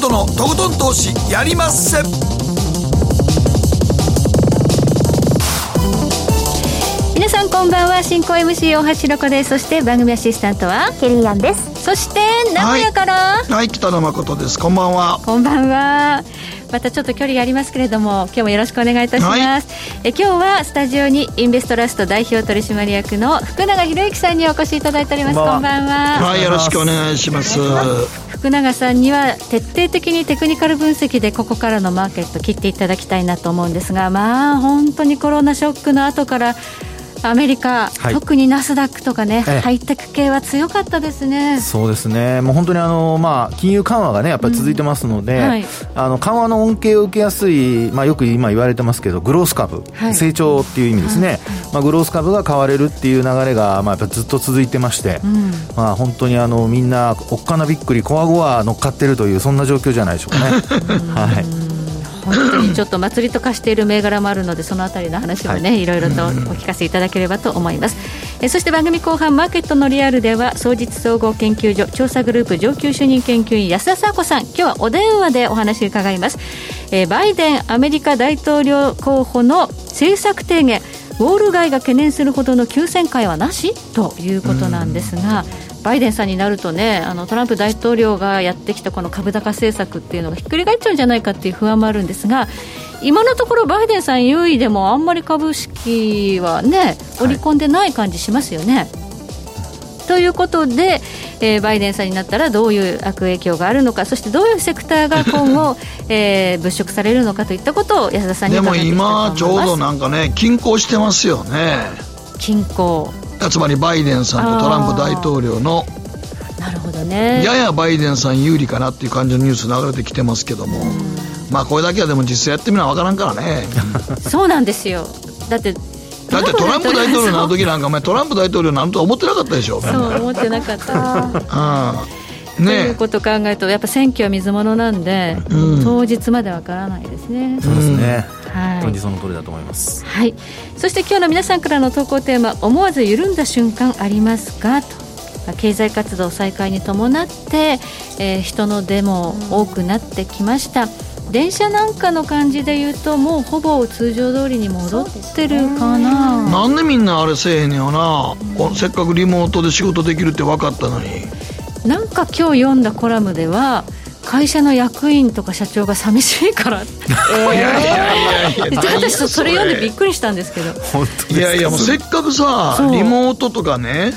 誠のとことん投資やりまっせ。皆さんこんばんは。進行 MC 大橋ロコです。そして番組アシスタントはケリーアンです。そして名古屋から。はい、はい、北野誠です。こんばんは。こんばんは。またちょっと距離がありますけれども今日もよろしくお願いいたします、はい、え今日はスタジオにインベストラスト代表取締役の福永博之さんにお越しいただいております。こんばんは。はいよろしくお願いします福永さんには徹底的にテクニカル分析でここからのマーケット切っていただきたいなと思うんですがまあ本当にコロナショックの後からアメリカ、はい、特にナスダックとかね、ハイテク系は強かったですね。そうですね、もう本当にあの、まあ、金融緩和がね、やっぱり続いてますので、うん。はい、あの緩和の恩恵を受けやすい、まあ、よく今言われてますけど、グロース株、はい、成長っていう意味ですね、まあ、グロース株が買われるっていう流れが、まあ、やっぱずっと続いてまして、うん、まあ、本当にあのみんな、おっかなびっくり、こわごわ乗っかってるという、そんな状況じゃないでしょうかね。はい本当にちょっと祭りと化している銘柄もあるのでそのあたりの話もね、はい、いろいろとお聞かせいただければと思います。えそして番組後半マーケットのリアルでは総実総合研究所調査グループ上級主任研究員安田佐子さん今日はお電話でお話伺います。えバイデンアメリカ大統領候補の政策提言ウォール街が懸念するほどの急旋回はなしということなんですが、バイデンさんになるとねあのトランプ大統領がやってきたこの株高政策っていうのがひっくり返っちゃうんじゃないかっていう不安もあるんですが今のところバイデンさん優位でもあんまり株式はね織り込んでない感じしますよね。はい、ということで、えー、バイデンさんになったらどういう悪影響があるのかそしてどういうセクターが 今後、えー、物色されるのかといったことを安田さんにでも今ちょうどなんかね均衡してますよね。均衡つまりバイデンさんとトランプ大統領のなるほどね。ややバイデンさん有利かなっていう感じのニュース流れてきてますけども、まあこれだけはでも実際やってみな分からんからね。そうなんですよ。だってだってトランプ大統領になる時なんかお前トランプ大統領なんと思ってなかったでしょ。そう思ってなかった。うんね、ということを考えるとやっぱ選挙は水物なんで、うん、当日までわからないですね。そうですね、はい、その通りだと思います。はい。そして今日の皆さんからの投稿テーマ思わず緩んだ瞬間ありますか？と。経済活動再開に伴って、えー、人の出も多くなってきました。電車なんかの感じで言うともうほぼ通常通りに戻ってるかな、ね、なんでみんなあれせえへんよな、うん、せっかくリモートで仕事できるって分かったのになんか今日読んだコラムでは会社の役員とか社長が寂しいから、えー、いやいやいや。いや私それ？読んでびっくりしたんですけど。いやいやもうせっかくさリモートとかね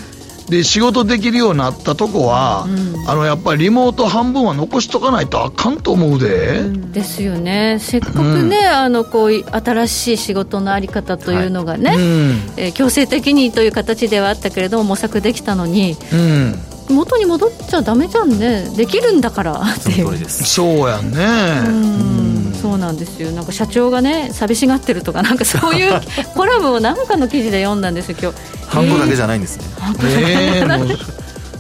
で仕事できるようになったとこは、うん、あのやっぱりリモート半分は残しとかないとあかんと思うで、うん、ですよね。せっかくね、うん、あのこう新しい仕事の在り方というのがね、はい、えー、強制的にという形ではあったけれども模索できたのに、うん元に戻っちゃダメじゃんね。できるんだから。っていう。そうやんね。うん。そうなんですよ。なんか社長がね寂しがってるとかなんかそういう コラムを何かの記事で読んだんですよ今日。半分だけじゃないんですね、えー、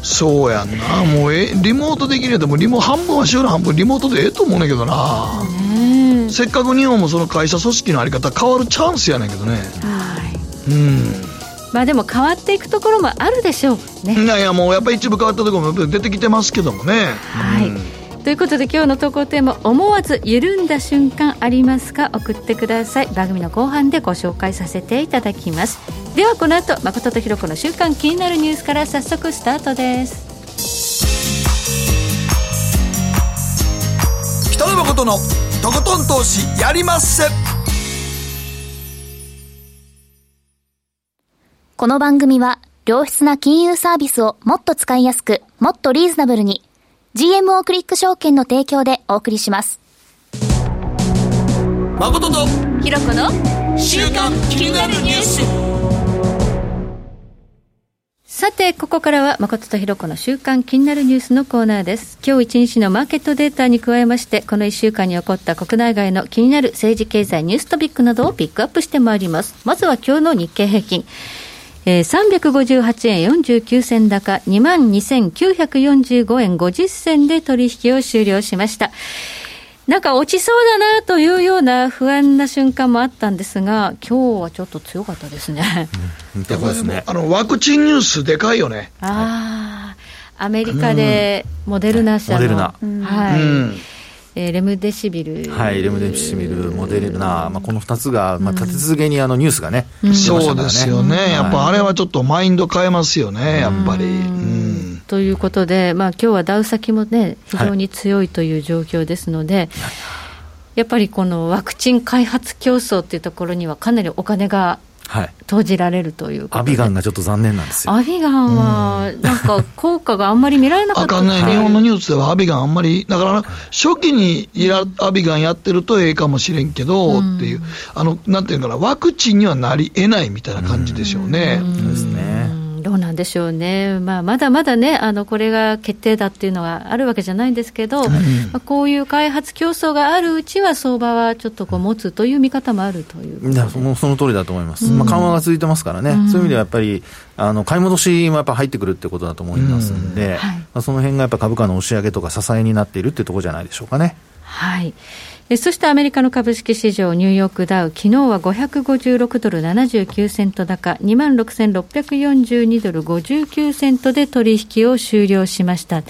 そうやんな。もうえリモートできるやでもリモ半分は週の半分リモートでええと思うんだけどな、ね、せっかく日本もその会社組織のあり方変わるチャンスやねんけどね。はい。うんまあでも変わっていくところもあるでしょうね。いやいやもうやっぱり一部変わったところも出てきてますけどもね。はい、うん、ということで今日の投稿テーマ思わず緩んだ瞬間ありますか送ってください。番組の後半でご紹介させていただきます。ではこの後誠とひろ子の週刊気になるニュースから早速スタートです。北野誠のとことん投資やりまっせこの番組は良質な金融サービスをもっと使いやすく、もっとリーズナブルに GMO クリック証券の提供でお送りします。誠とひろこの週刊気になるニュースさて、ここからは誠とひろこの週刊気になるニュースのコーナーです。今日一日のマーケットデータに加えまして、この1週間に起こった国内外の気になる政治経済ニューストピックなどをピックアップしてまいります。まずは今日の日経平均。えー、358円49銭高、22,945円50銭で取引を終了しました。なんか落ちそうだなというような不安な瞬間もあったんですが、今日はちょっと強かったですね。うん、ですね。あの、ワクチンニュースでかいよね。ああ、アメリカでモデルナ社の。モデルナ。はい。うんえー、レムデシビル。はい、レムデシビル、モデルナ、まあ、この2つが、まあ、立て続けにあのニュースがね、うん、そうですよね、やっぱあれはちょっとマインド変えますよね、やっぱり。うん。ということで、まあ今日はダウ先もね、非常に強いという状況ですので、はい。やっぱりこのワクチン開発競争っていうところには、かなりお金が投じられるというアビガンがちょっと残念なんですよ。アビガンは、なんか効果があんまり見られなかったあかんね、日本のニュースではアビガンあんまり、だから初期にアビガンやってるとええかもしれんけど、っていう、あの、なんていうかな、ワクチンにはなりえないみたいな感じでしょうね。そうですね。んでしょうね、まあ、まだまだね、あのこれが決定だっていうのがあるわけじゃないんですけど、うん、まあ、こういう開発競争があるうちは、相場はちょっとこう持つという見方もあるという。そのその通りだと思います、うん、まあ、緩和が続いてますからね、うん、そういう意味ではやっぱり、あの買い戻しもやっぱ入ってくるってことだと思いますんで、はい、まあ、その辺がやっぱ株価の押し上げとか支えになっているっていうところじゃないでしょうかね。はいそしてアメリカの株式市場、ニューヨークダウ、昨日は556ドル79セント高、2万6642ドル59セントで取引を終了しました。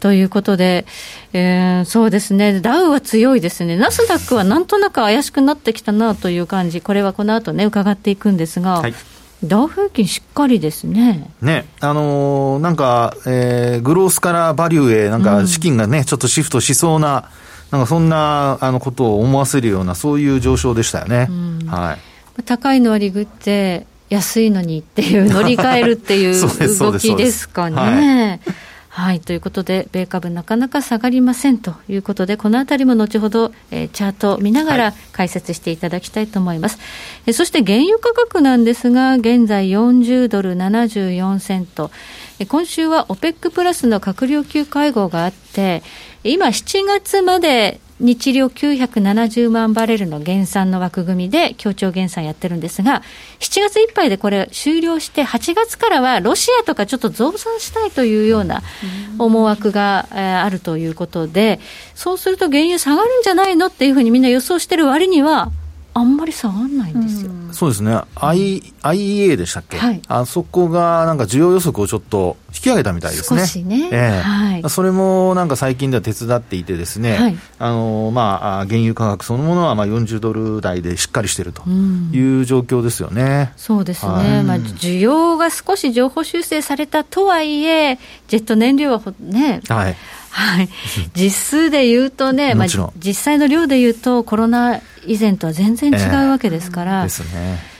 ということで、えー、そうですね、ダウは強いですね、ナスダックはなんとなく怪しくなってきたなという感じ、これはこの後ね、伺っていくんですが。はいダウ平均しっかりですね。ね、あのー、なんか、えー、グロースからバリューへ、なんか資金がね、うん、ちょっとシフトしそうな、なんかそんなあのことを思わせるような、そういう上昇でしたよね。はい、高いのはリグって、安いのにっていう、乗り換えるっていう 動きですかね。はい、ということで、米株なかなか下がりませんということで、このあたりも後ほど、えー、チャートを見ながら解説していただきたいと思います。はい、えそして原油価格なんですが、現在40ドル74セント。今週は OPEC プラスの閣僚級会合があって、今7月まで日量970万バレルの減産の枠組みで協調減産やってるんですが、7月いっぱいでこれ終了して、8月からはロシアとかちょっと増産したいというような思惑があるということで、そうすると原油下がるんじゃないのっていうふうにみんな予想してる割には、あんまり下がらないんですよ。うそうですね、I、IEA でしたっけ、はい、あそこがなんか需要予測をちょっと引き上げたみたいですね。少しね。えー、はい、それもなんか最近では手伝っていてですね、はい、あのまあ、原油価格そのものはまあ40ドル台でしっかりしているという状況ですよね。うそうですね、はい、まあ、需要が少し情報修正されたとはいえ、ジェット燃料はね、はいはい、実数で言うとね、まあ、実際の量で言うと、コロナ以前とは全然違うわけですから。えー、ですね。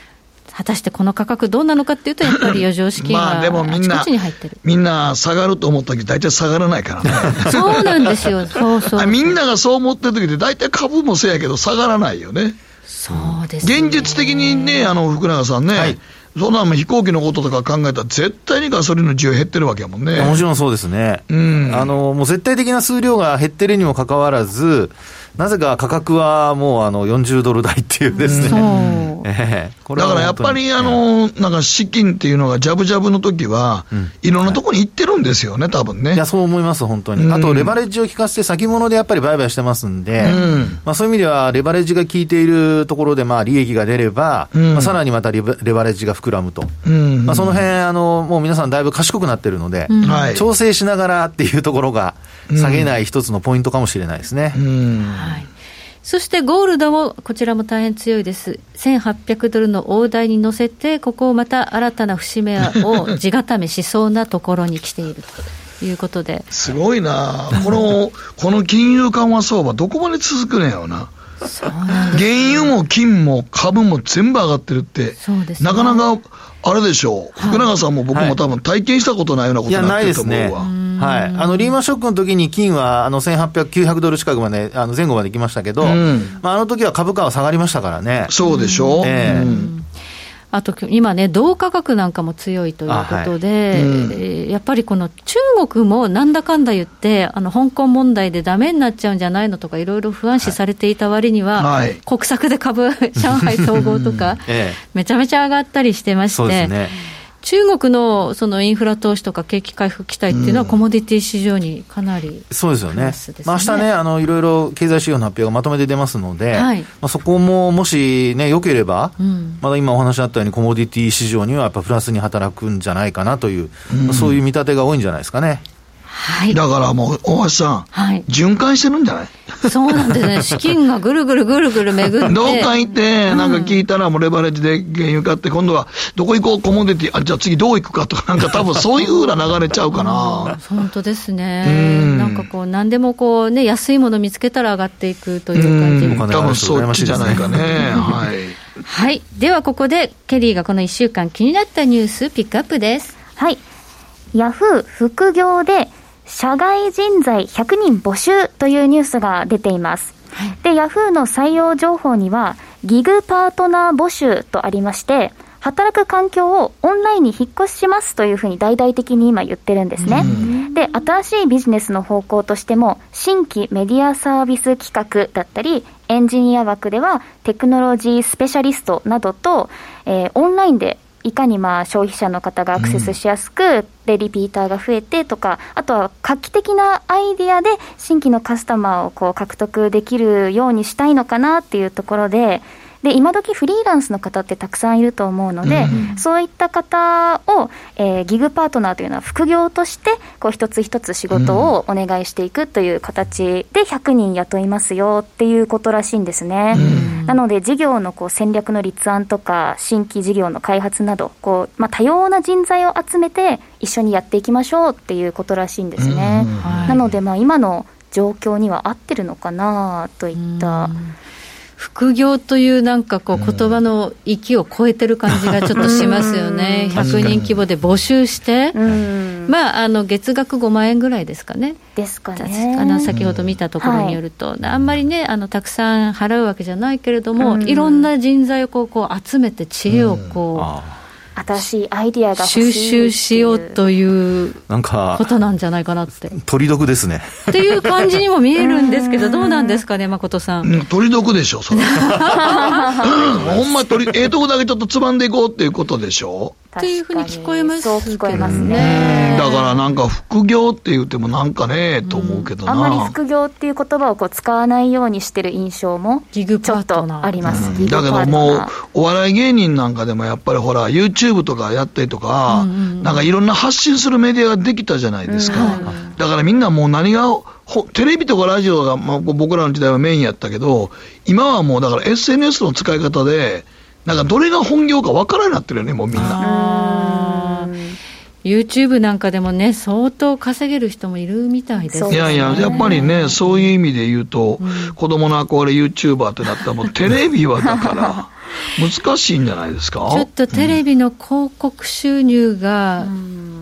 果たしてこの価格どうなのかっていうと、やっぱり余剰資金が あちこちに入ってる、みんな下がると思った時大体下がらないからね。そうなんですよ、そうそうみんながそう思ってる時って、大体株もそうやけど、下がらないよね。そうです、ね、現実的にね、あの福永さんね、はいそんな飛行機のこととか考えたら、絶対にガソリンの需要減ってるわけやもんね。もちろんそうですね。うん。あの、もう絶対的な数量が減ってるにもかかわらず、なぜか価格はもうあの40ドル台っていうですね、えー、だからやっぱりあの、なんか資金っていうのが、じゃぶじゃぶの時は、いろんなところに行ってるんですよね、多分ね。いや、そう思います、本当に。あと、レバレッジを効かせて、先物でやっぱり売買してますんで、まあ、そういう意味では、レバレッジが効いているところで、まあ、利益が出れば、まあ、さらにまたレバレッジが膨らむと、まあ、その辺あのもう皆さん、だいぶ賢くなってるので、調整しながらっていうところが、下げない一つのポイントかもしれないですね。はいそしてゴールドも、こちらも大変強いです。1800ドルの大台に乗せて、ここをまた新たな節目を 地固めしそうなところに来ているということで。すごいなこの、この金融緩和相場、どこまで続くねやろな。そうなんです原油も金も株も全部上がってるって、そうです、ね、なかなかあれでしょう、福永さんも僕も多分体験したことないようなことになってると思うわ。はい、あのリーマンショックの時に金はあの1800、900ドル近くまで、あの前後まで行きましたけど、うん、まあ、あの時は株価は下がりましたからね。そうでしょう、えー、うん。あと今ね、銅価格なんかも強いということで、はい。うん、やっぱりこの中国もなんだかんだ言って、あの香港問題でだめになっちゃうんじゃないのとか、いろいろ不安視されていた割には、はい、国策で株、上海統合とか、ええ、めちゃめちゃ上がったりしてまして。中国のそのインフラ投資とか景気回復期待っていうのは、コモディティ市場にかなり、ね、そうですよね、まあ明日ね、あのいろいろ経済指標の発表がまとめて出ますので、はい、まあ、そこももしね、よければ、うん、まだ今お話あったように、コモディティ市場にはやっぱプラスに働くんじゃないかなという、うん、そういう見立てが多いんじゃないですかね。はい、だからもう、大橋さん、はい、循環してるんじゃない？そうなんですね。資金がぐるぐるぐるぐる巡って。どっか行って、なんか聞いたらもうレバレッジで原油買って、今度はどこ行こう、コモディティ、あ、じゃあ次どう行くかとか、なんか多分そういうふうな流れちゃうかな。本当ですね。なんかこう、何でもこうね、安いもの見つけたら上がっていくという感じ。多分そうじゃないかね。はい。はい。ではここで、ケリーがこの1週間気になったニュースピックアップです。はい。ヤフー副業で社外人材100人募集というニュースが出ています。はい、で、ヤフーの採用情報には、ギグパートナー募集とありまして、働く環境をオンラインに引っ越しますというふうに大々的に今言ってるんですね。で、新しいビジネスの方向としても、新規メディアサービス企画だったり、エンジニア枠ではテクノロジースペシャリストなどと、えー、オンラインでいかにまあ消費者の方がアクセスしやすく、でリピーターが増えてとか、あとは画期的なアイディアで新規のカスタマーをこう獲得できるようにしたいのかなっていうところで、で今時フリーランスの方ってたくさんいると思うので、うん、そういった方を、えー、ギグパートナーというのは副業としてこう一つ一つ仕事をお願いしていくという形で100人雇いますよっていうことらしいんですね。うん、なので事業のこう戦略の立案とか新規事業の開発などこう、まあ、多様な人材を集めて一緒にやっていきましょうっていうことらしいんですね。うんはい、なのでまあ今の状況には合ってるのかなといった。副業というなんかこう言葉の域を超えてる感じがちょっとしますよね。100人規模で募集して、まあ、あの、月額5万円ぐらいですかね。ですかね。あの、先ほど見たところによると、はい、あんまりね、あの、たくさん払うわけじゃないけれども、いろんな人材をこう、こう集めて知恵をこう、新しいアイディアが収集しようということなんじゃないかなって。鳥毒ですね。っていう感じにも見えるんですけど、どうなんですかね、誠さん。鳥毒でしょ、それ。ほんま鳥、ええとこだけちょっとつまんでいこうっていうことでしょ。っていうふうに聞こえますそう聞こえますね。だからなんか副業って言ってもなんかね、と思うけどな。あんまり副業っていう言葉をこう使わないようにしてる印象もちょっとあります。だけどもう、お笑い芸人なんかでもやっぱりほら、YouTube とかやったりとか、なんかいろんな発信するメディアができたじゃないですか。だからみんなもう何が、テレビとかラジオが、まあ、僕らの時代はメインやったけど、今はもうだから SNS の使い方で、なんかどれが本業か分からなくなってるよね、もうみんな。YouTube なんかでもね、相当稼げる人もいるみたいです、ね、いやいや、やっぱりね、そういう意味で言うと、うん、子供の憧れ YouTuber ってなったら、もうテレビはだから、難しいんじゃないですか？ちょっとテレビの広告収入が、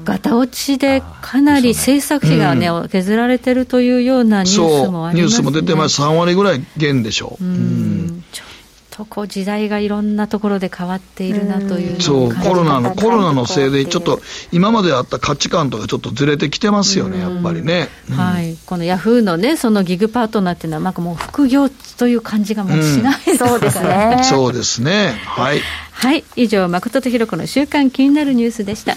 ガタ落ちでかなり制作費がね、うん、削られてるというようなニュースもあります、ね、ニュースも出てます、3割ぐらい減でしょ。う。うん、とこう時代がいろんなところで変わっているなというそうコロナのコロナのせいでちょっと今まであった価値観とかちょっとずれてきてますよねやっぱりね、うん、はい。このヤフーのねそのギグパートナーっていうのはなんかもう副業という感じがもうしない、うん、そうですね。そうですね。はい。はい。以上誠とひろ子の週間気になるニュースでした。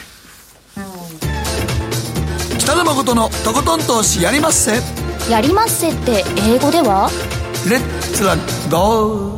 北野誠のとことん投資やりまっせ。やりまっせって英語では？レッツラゴー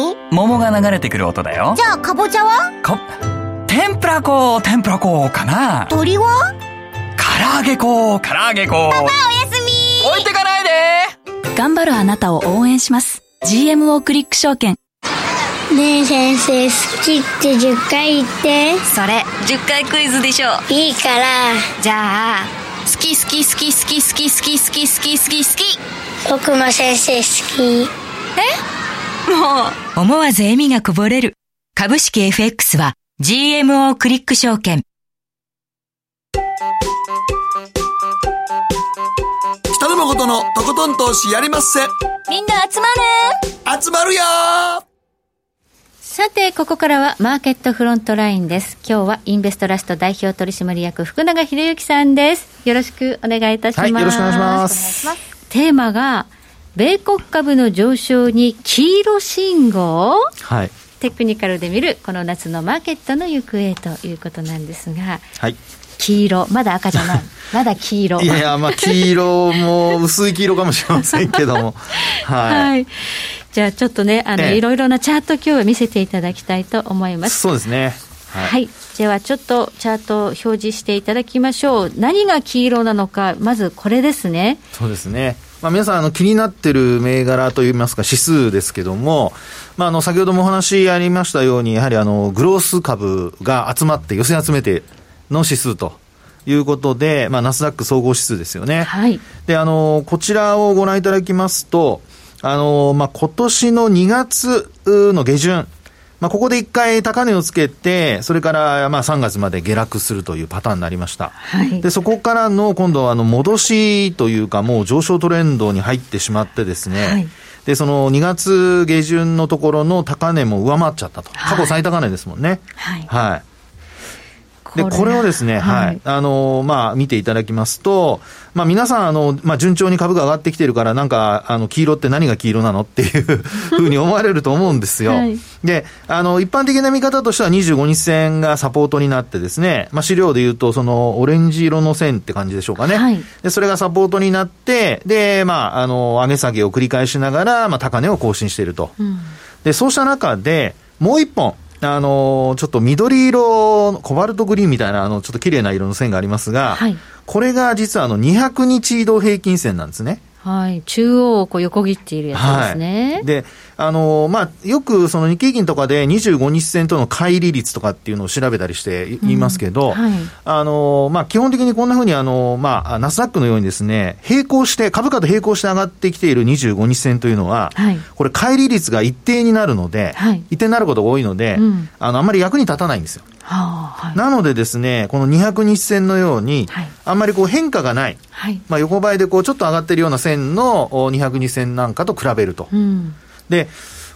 桃が流れてくる音だよ。じゃあかぼちゃは？か天ぷらこ天ぷらこかな？鳥は？唐揚げこ唐揚げこパパおやすみ。置いてかないで。頑張るあなたを応援します。GMO クリック証券。ねえ先生好きって10回言って。それ10回クイズでしょ。いいから。じゃあ好き好き好き好き好き好き好き好き好き好き。僕も先生好き。え？もう思わず笑みがこぼれる株式 FX は GMO クリック証券北野誠のとことん投資やりまっせみんな集まる集まるよさて、ここからはマーケットフロントラインです。今日はインベストラスト代表取締役福永博之さんです。よろしくお願いいたします。はい、よろしくお願いします。テーマが、米国株の上昇に黄色信号、はい、テクニカルで見るこの夏のマーケットの行方ということなんですが、はい、黄色、まだ赤じゃない、まだ黄色。いやいや、まあ、黄色も薄い黄色かもしれませんけども、はい、はいじゃあちょっとね、あの、ええ、いろいろなチャート今日は見せていただきたいと思います。そうですね。はい、はい、ではちょっとチャートを表示していただきましょう。何が黄色なのか、まずこれですね。そうですね。まあ、皆さんあの気になってる銘柄といいますか指数ですけども、まあ、あの先ほどもお話ありましたように、やはりあのグロース株が集まって寄せ集めての指数ということで、まあ、ナスダック総合指数ですよね。はい。で、あの、こちらをご覧いただきますと、あの、まあ、今年の2月の下旬、まあ、ここで一回高値をつけて、それからまあ3月まで下落するというパターンになりました。はい、で、そこからの今度はあの戻しというか、もう上昇トレンドに入ってしまってですね、はい、で、その2月下旬のところの高値も上回っちゃったと。過去最高値ですもんね。はい。はいで、これをですね、はい、はい、あの、まあ、見ていただきますと、まあ、皆さん、あの、まあ、順調に株が上がってきてるから、なんか、あの、黄色って何が黄色なのっていう ふうに思われると思うんですよ。はい、で、あの、一般的な見方としては25日線がサポートになってですね、まあ、資料で言うと、その、オレンジ色の線って感じでしょうかね。はい、で、それがサポートになって、で、まあ、あの、上げ下げを繰り返しながら、まあ、高値を更新していると。うん、で、そうした中で、もう一本、あの、ちょっと緑色、コバルトグリーンみたいな、あの、ちょっと綺麗な色の線がありますが、はい、これが実はあの、200日移動平均線なんですね。はい、中央をこう横切っているやつですね。はい、で、あのまあ、よくその日経金とかで25日線との乖離率とかっていうのを調べたりして言いますけど、うんはい、あのまあ、基本的にこんなふうにあの、まあ、ナスダックのようにですね、並行して、株価と並行して上がってきている25日線というのは、はい、これ乖離率が一定になるので、一定になることが多いので、うん、あの、あんまり役に立たないんですよ。はい、なのでですね、この200日線のように、はい、あんまりこう変化がない、はい、まあ、横ばいでこうちょっと上がってるような線の200日線なんかと比べると。うん、で、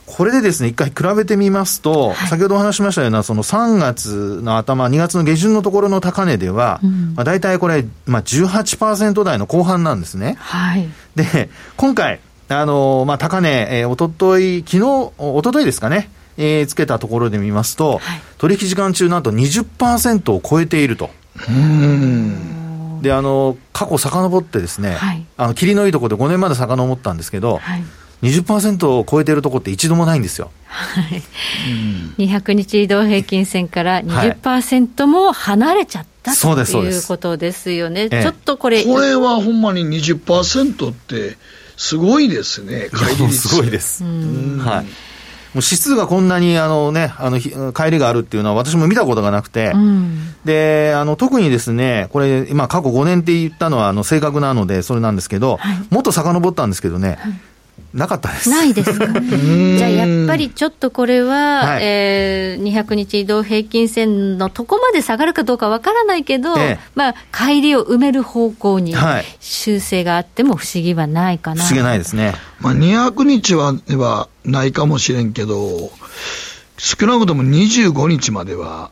これでですね、一回比べてみますと、はい、先ほどお話しましたような、その3月の頭、2月の下旬のところの高値では、うん、まあ、大体これ、まあ18%台の後半なんですね。はい、で、今回、あのまあ、高値、えー、おととい、昨日、おとといですかね、えー、つけたところで見ますと、はい、取引時間中なんと20%を超えていると。で、あの、過去遡ってですね、はい、あの、霧のいいところで5年まで遡ったんですけど、はい、20%を超えているところって一度もないんですよ。はい。200日移動平均線から20%も離れちゃった、はい、ということですよね。ちょっとこれ。これはほんまに20%って、すごいですね、乖離率。すごいです。はい。もう指数がこんなにあの、ね、あの帰りがあるっていうのは、私も見たことがなくて、うん、であの特にですね、これ、今、過去5年って言ったのはあの正確なので、それなんですけど、はい、もっと遡ったんですけどね、はいなかったです。ないですか？じゃあやっぱりちょっとこれは、はい、えー、200日移動平均線のとこまで下がるかどうかわからないけど、ええ、まあ、帰りを埋める方向に修正があっても不思議はないかな。不思議ないですね。まあ、200日ははないかもしれんけど、少なくとも25日までは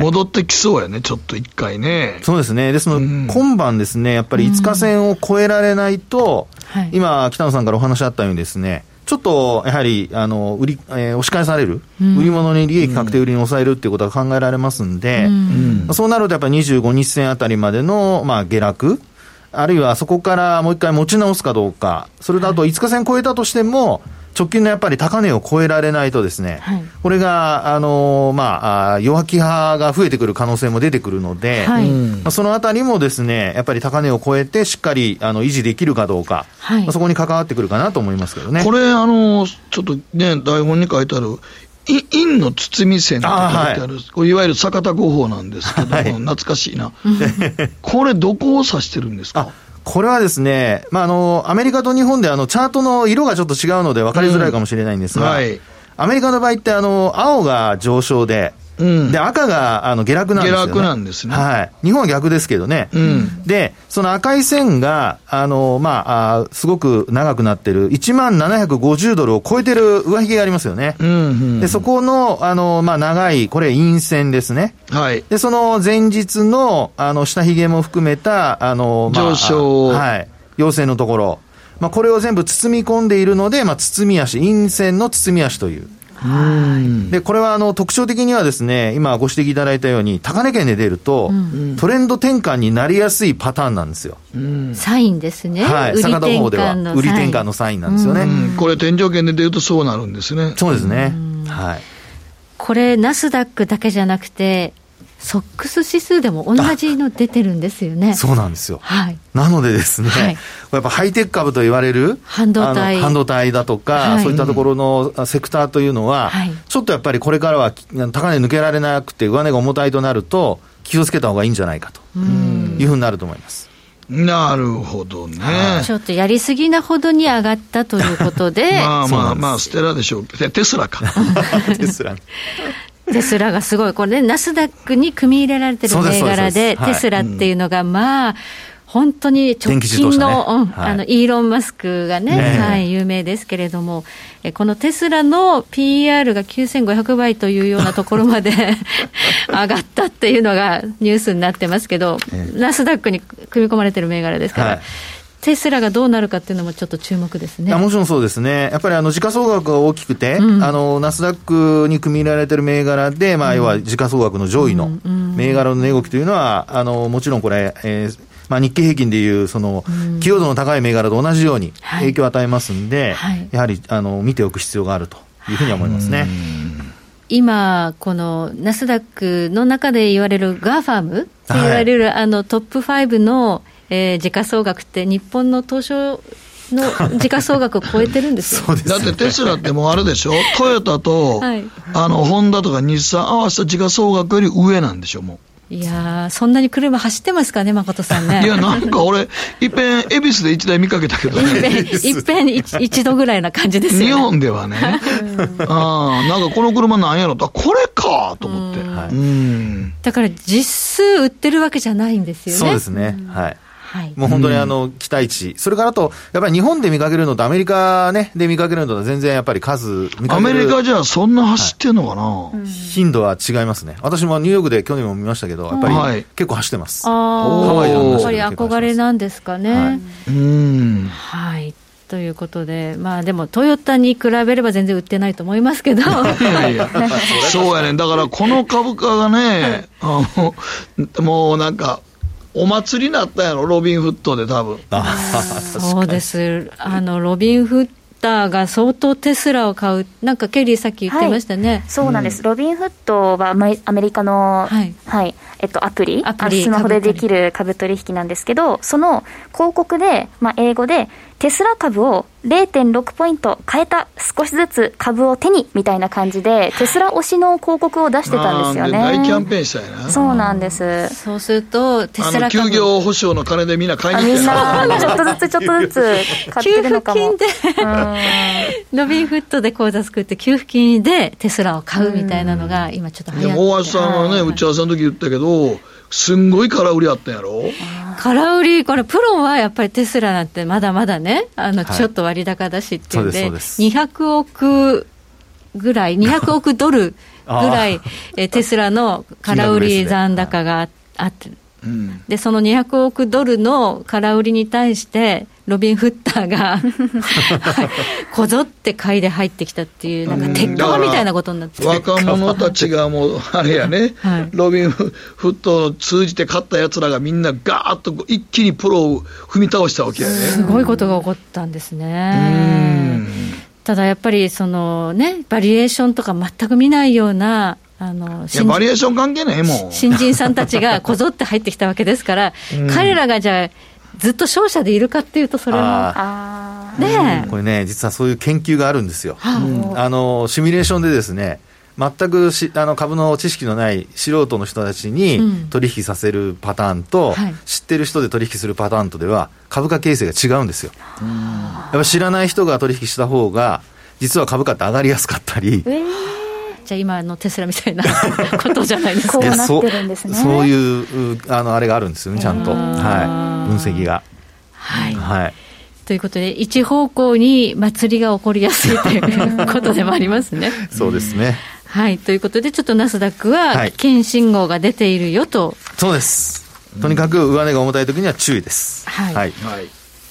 戻ってきそうやね、ちょっと一回ね。そうですね。ですので、うん、今晩ですね、やっぱり5日線を超えられないと、うん、今、北野さんからお話あったようにですね、ちょっとやはりあの売り、えー、押し返される、うん、売り物に利益確定売りに抑えるっていうことが考えられますんで、うん、そうなるとやっぱり25日線あたりまでの、まあ、下落、あるいはそこからもう一回持ち直すかどうか、それとあと5日線超えたとしても、はい直近のやっぱり高値を超えられないとですね、はい、これが、あのまあ、弱気派が増えてくる可能性も出てくるので、はい、まあ、そのあたりもですね、やっぱり高値を超えてしっかりあの維持できるかどうか、はい、まあ、そこに関わってくるかなと思いますけどね。これ、あのちょっとね、台本に書いてある、陰の包み線って書いてある、はい、いわゆる坂田五法なんですけども、はい、懐かしいな。これ、どこを指してるんですか？これはですね、まあ、あの、アメリカと日本であの、チャートの色がちょっと違うので分かりづらいかもしれないんですが、うんはい、アメリカの場合って、あの、青が上昇で、うん、で、赤があの下落なんですよ、ね。下落なんですね。はい。日本は逆ですけどね。うん、で、その赤い線が、あの、まあ、あすごく長くなってる、1万750ドルを超えてる上髭がありますよね。うんうん、で、そこの、あの、まあ、長い、これ陰線ですね。はい。で、その前日の、あの、下髭も含めた、あの、まあ、上昇。はい。陽線のところ。まあ、これを全部包み込んでいるので、まあ、包み足、陰線の包み足という。で、これはあの特徴的にはですね、今ご指摘いただいたように、高値圏で出ると、うん、トレンド転換になりやすいパターンなんですよ。うん、サインですね。はい。坂田方では、売り転換のサインなんですよね。これ、天井圏で出るとそうなるんですね。そうですね。はい。これ、ナスダックだけじゃなくて、ソックス指数でも同じの出てるんですよね。そうなんですよ。はい。なのでですね、はい、やっぱハイテク株と言われる半導体半導体だとか、はい、そういったところのセクターというのは、はい、ちょっとやっぱりこれからは高値抜けられなくて上値が重たいとなると気をつけた方がいいんじゃないかというふうになると思います。なるほどね。ちょっとやりすぎなほどに上がったということで。まあまあまあ、ステラでしょう。テスラか。テスラ。テスラがすごい、これね、ナスダックに組み入れられてる銘柄で、テスラっていうのが、まあ、本当に直近の、ね。あのイーロン・マスクがね、ねはい、有名ですけれども、えこのテスラの PR が9500倍というようなところまで 上がったっていうのがニュースになってますけど、ナスダックに組み込まれてる銘柄ですから。はいテスラがどうなるかっていうのもちょっと注目ですね。もちろんそうですね。やっぱりあの時価総額が大きくて、うん、あのナスダックに組み入れられてる銘柄で、まあ要は時価総額の上位の銘柄の値動きというのは、あのもちろんこれ、えー、まあ、日経平均でいう、その、寄与度の高い銘柄と同じように影響を与えますんで、はい、やはり、あの、見ておく必要があるというふうに思いますね。今、このナスダックの中で言われる GAFAM って言われる、あのトップ5のえー、時価総額って日本の東証の 時価総額を超えてるんですよだってテスラってもうあれでしょ、トヨタと、はい、あのホンダとか日産合わせた時価総額より上なんでしょ、もう。いやそんなに車走ってますかね、誠さんね。いや、なんか俺、いっぺん、恵比寿で一台見かけたけどね。いっぺん一度ぐらいな感じですよね。日本ではね。ああ、なんかこの車なんやろ？と、これかと思って。うん、だから実数売ってるわけじゃないんですよね。そうですね。はい。はい、もう本当にあの期待値、それからあと、やっぱり日本で見かけるのとアメリカ、ね、で見かけるのと全然やっぱり数アメリカじゃそんな走ってんのかな、はい、頻度は違いますね、私もニューヨークで去年も見ましたけど、やっぱり結構走ってます、あハワイやっぱり憧れなんですかね。はい、うん。はい。ということで、まあでも、トヨタに比べれば全然売ってないと思いますけど。そうやねだからこの株価がね、あのもうなんか、お祭りになったやろ、ロビンフットで多分。そうです、あのロビンフッターが相当テスラを買う、なんかケリー、さっき言ってましたね、はい、そうなんです、うん、ロビンフットはアメリカの、はい、はい、えっと、アプリ、アプリスマホでできる株取引なんですけど、その広告で、まあ、英語で、テスラ株を0.6ポイント変えた、少しずつ株を手にみたいな感じで、テスラ推しの広告を出してたんですよね。大キャンペーンしたいな。そうなんです。そうすると、テスラ株。休業保障の金でみんな買いに行ってみんな、ちょっとずつちょっとずつ買ってるのかも。給付金で、ロビンフットで口座作って、給付金でテスラを買うみたいなのが、今ちょっと流行って大橋さんはね、打ち合わせの時言ったけど、すんごい空売りあったんやろ？空売り、これ、プロはやっぱりテスラなんてまだまだね、あのちょっと割高だしっていうんで、はい、200億ぐらい、200億ドルぐらい、えテスラの空売り残高があって、でその200億ドルの空売りに対して、ロビン・フッターが はい、こぞって買いで入ってきたっていう、なんか鉄火みたいなことになって若者たちがもう、あれやね、はい、ロビン・フットを通じて勝ったやつらがみんなガーッと一気にプロを踏み倒したわけやね。すごいことが起こったんですね。ただやっぱりそのね、バリエーションとか全く見ないようなあのバリエーション関係ないもん。新人さんたちがこぞって入ってきたわけですから、彼らがじゃあ、ずっと勝者でいるかっていうと、それは。ねこれね、実はそういう研究があるんですよ。あ。のシミュレーションでですね、全くしあの株の知識のない素人の人たちに取引させるパターンと、うんはい、知ってる人で取引するパターンとでは、株価形成が違うんですよ。やっぱ知らない人が取引した方が、実は株価って上がりやすかったり。えーじゃあ今のテスラみたいな ことじゃないですか。こうなってるんですね。そういうあのあれがあるんですよね、ちゃんと、はい、分析が。はい、はいということで、一方向に祭りが起こりやすいということでもありますね。そうですね。はい、ということで、ちょっとナスダックは危険信号が出ているよと。そうです。とにかく上値が重たいときには注意です。はい。はい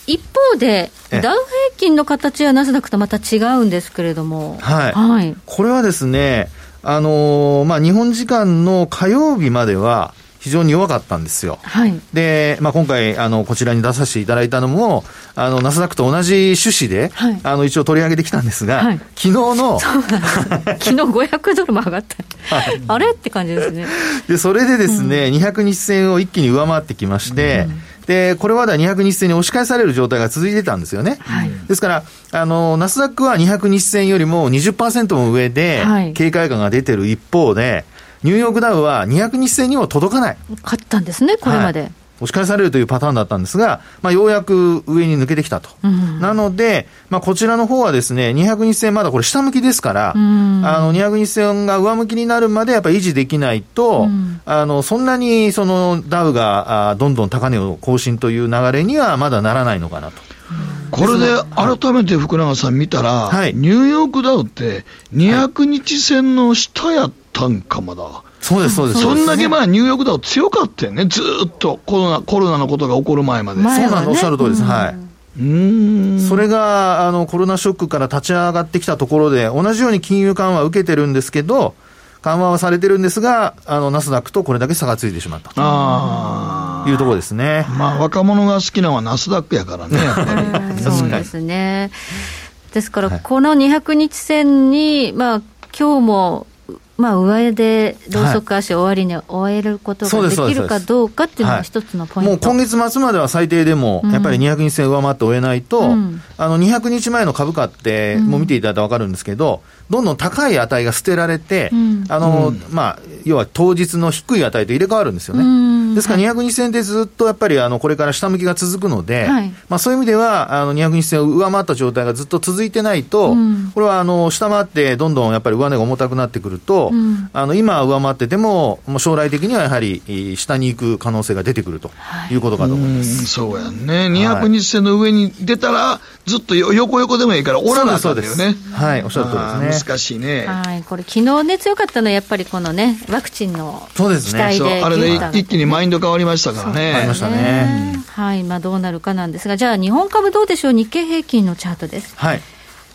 一方で、ダウ平均の形はナスダックとまた違うんですけれども、はい、はい、これはですね、あのー、まあ、日本時間の火曜日までは、非常に弱かったんですよ。はい、で、まあ、今回、あの、こちらに出させていただいたのも、あの、ナスダックと同じ趣旨で、はい、あの、一応取り上げてきたんですが、はい、昨日の、昨日500ドルも上がった。はい、あれ？って感じですね。で、それでですね、うん、200日線を一気に上回ってきまして、うんで、これまでは200日線に押し返される状態が続いてたんですよね。はい、ですから、あの、ナスダックは200日線よりも20%も上で、警戒感が出てる一方で、ニューヨークダウは200日線にも届かない。勝ったんですね、これまで。はい押し返されるというパターンだったんですが、まあ、ようやく上に抜けてきたと。うん、なので、まあ、こちらの方はですね、200日線まだこれ下向きですから、うん、あの、200日線が上向きになるまでやっぱり維持できないと、うん、あの、そんなにそのダウがあどんどん高値を更新という流れにはまだならないのかなと。これで改めて福永さん見たら、はい、ニューヨークダウって200日線の下やったんか、まだ。そうです、そうです。そんだけまあニューヨークダウ強かったよね、ずっとコロナ、コロナのことが起こる前まで。そうなの、おっしゃる通りです。はい。うんそれがあのコロナショックから立ち上がってきたところで、同じように金融緩和を受けてるんですけど、緩和はされてるんですが、あのナスダックとこれだけ差がついてしまったというところですね。まあ、若者が好きなのはナスダックやからね、やっぱり。そうですね。ですから、この200日線に、まあ、今日もまあ、上でローソク足終わりに終えることができるかどうかっていうのが一つのポイント、もう今月末までは最低でも、やっぱり200日線上回って終えないと、うん、あの200日前の株価って、もう見ていただいたら分かるんですけど、どんどん高い値が捨てられて、うん、あの、うん、まあ、要は当日の低い値と入れ替わるんですよね。ですから200日線でずっとやっぱりあのこれから下向きが続くので、はい、まあ、そういう意味ではあの200日線を上回った状態がずっと続いてないと、これはあの下回ってどんどんやっぱり上値が重たくなってくると、あの今上回ってても、もう将来的にはやはり下に行く可能性が出てくるということかと思います。そうやね。200日線の上に出たら、ずっと横横でもいいから、おらなかったよね。はい、おっしゃる通りですね。難しいね。はい、これ昨日ね、強かったのはやっぱりこのね、ワクチンのそうですね。あれで一気にマインド変わりましたからね。変わりましたね。はい、まあどうなるかなんですが、じゃあ日本株どうでしょう、日経平均のチャートです。はい。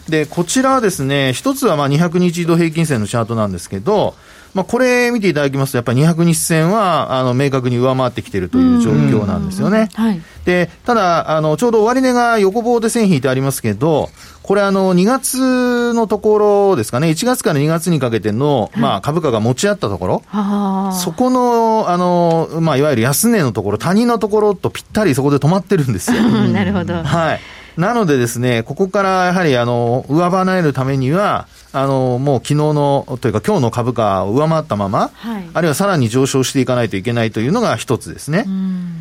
で、こちらはですね、一つはまあ200日移動平均線のチャートなんですけど、まあ、これ見ていただきますと、やっぱり200日線は、あの、明確に上回ってきているという状況なんですよね。はい。で、ただ、あの、ちょうど終値が横棒で線引いてありますけど、これあの、2月のところですかね、1月から2月にかけての、まあ、株価が持ち合ったところ、そこの、あの、まあ、いわゆる安値のところ、谷のところとぴったりそこで止まってるんですよ。なるほど。はい。なのでですね、ここからやはり、あの、上離れるためには、あの、もう昨日の、というか今日の株価を上回ったまま、はい、あるいはさらに上昇していかないといけないというのが一つですね。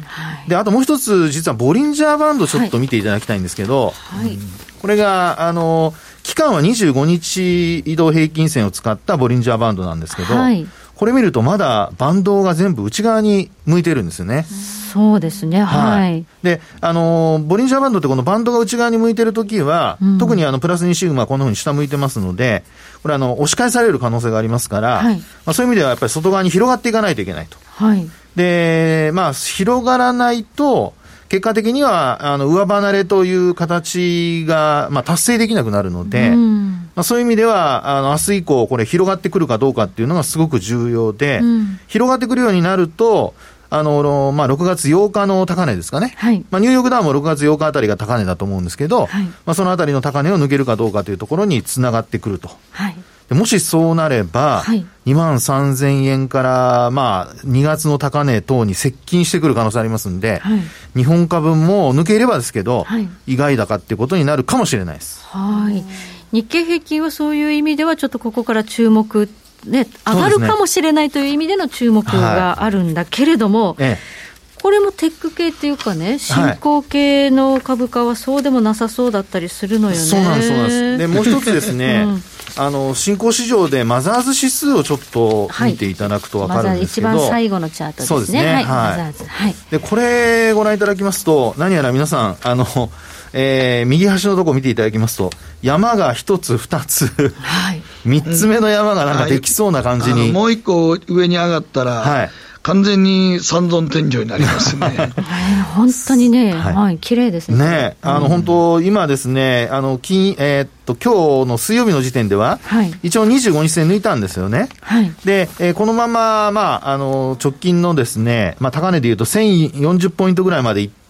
はい、で、あともう一つ、実はボリンジャーバンドちょっと見ていただきたいんですけど、はい、これが、あの、期間は25日移動平均線を使ったボリンジャーバンドなんですけど、はい。これ見るとまだバンドが全部内側に向いてるんですよね。そうですね、はい。はい、で、あの、ボリンジャーバンドってこのバンドが内側に向いてるときは、うん、特にあの、プラス2シグマはこんなふうに下向いてますので、これあの、押し返される可能性がありますから、はい、まあ、そういう意味ではやっぱり外側に広がっていかないといけないと。はい。で、まあ、広がらないと、結果的には、あの、上離れという形が、まあ、達成できなくなるので、うん、まあ、そういう意味では、あの、明日以降、これ広がってくるかどうかっていうのがすごく重要で、うん、広がってくるようになると、あの、まあ、6月8日の高値ですかね。はい。まあ、ニューヨークダウンも6月8日あたりが高値だと思うんですけど、はい、まあ、そのあたりの高値を抜けるかどうかというところにつながってくると。はい。もしそうなれば、はい、2万3000円から、まあ、2月の高値等に接近してくる可能性ありますんで、はい、日本株も抜ければですけど、はい、意外高っていうことになるかもしれないです。はい。日経平均はそういう意味では、ちょっとここから注目、ね、上がるかもしれないという意味での注目があるんだけれども、ええこれもテック系っていうかね、新興系の株価はそうでもなさそうだったりするのよね。そうなんです、そうなんです。で、もう一つですね、うんあの新興市場でマザーズ指数をちょっと見ていただくと分かるんですけど、はい、一番最後のチャートですね。ですね。はい。マザーズ。はい。で、これご覧いただきますと、何やら皆さん、あの、えー、右端のところ見ていただきますと、山が一つ、二つ、はい、三つ目の山がなんかできそうな感じに。もう一個上に上がったら、はい、完全に三尊天井になりますね。本当にね、はい、綺麗ですね。ね、あの、本当、今ですね、あの、金、えー、っと、今日の水曜日の時点では、はい、一応25日線抜いたんですよね。はい、で、えー、このまま、まあ、あの、直近のですね、まあ、高値でいうと1040ポイントぐらいまでいって、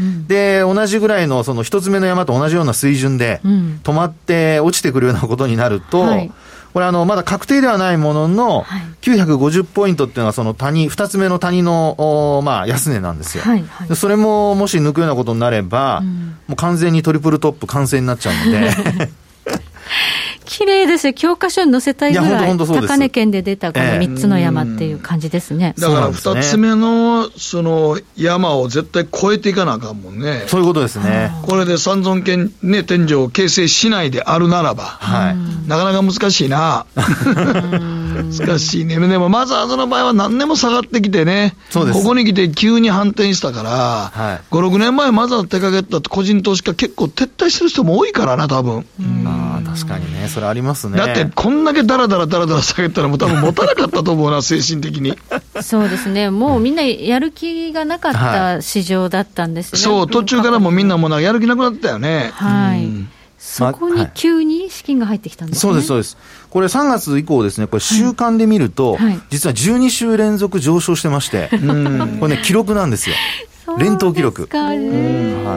うん、で、同じぐらいの、その一つ目の山と同じような水準で、止まって落ちてくるようなことになると、はい。これあの、まだ確定ではないものの、はい、950ポイントっていうのはその谷、二つ目の谷の、まあ、安値なんですよ。はいはい、それももし抜くようなことになれば、うん、もう完全にトリプルトップ完成になっちゃうので 綺麗ですよ、教科書に載せたいぐらい、高値圏で出たこの3つの山っていう感じですね、えー、だから2つ目のその山を絶対越えていかなあかんもんね、そういうことですね。これで三尊県、ね、天井を形成しないであるならば、はい、なかなか難しいな。難しいね。でも、マザーズの場合は何年も下がってきてね、ここに来て急に反転したから、はい、5、6年前マザーズ手掛けた個人投資家結構撤退してる人も多いからな、多分。ああ、確かにね。それありますね。だって、こんだけだらだらだらだら下げたら、もう多分持たなかったと思うな、精神的に。そうですね。もうみんなやる気がなかった市場だったんですね。そう、途中からもみんなもうやる気なくなったよね。はい。そこに急に資金が入ってきたんです、ねはい、そうです、そうです。これ3月以降ですね、これ週間で見ると、はい、実は12週連続上昇してまして、これね、記録なんですよ。連投記録、は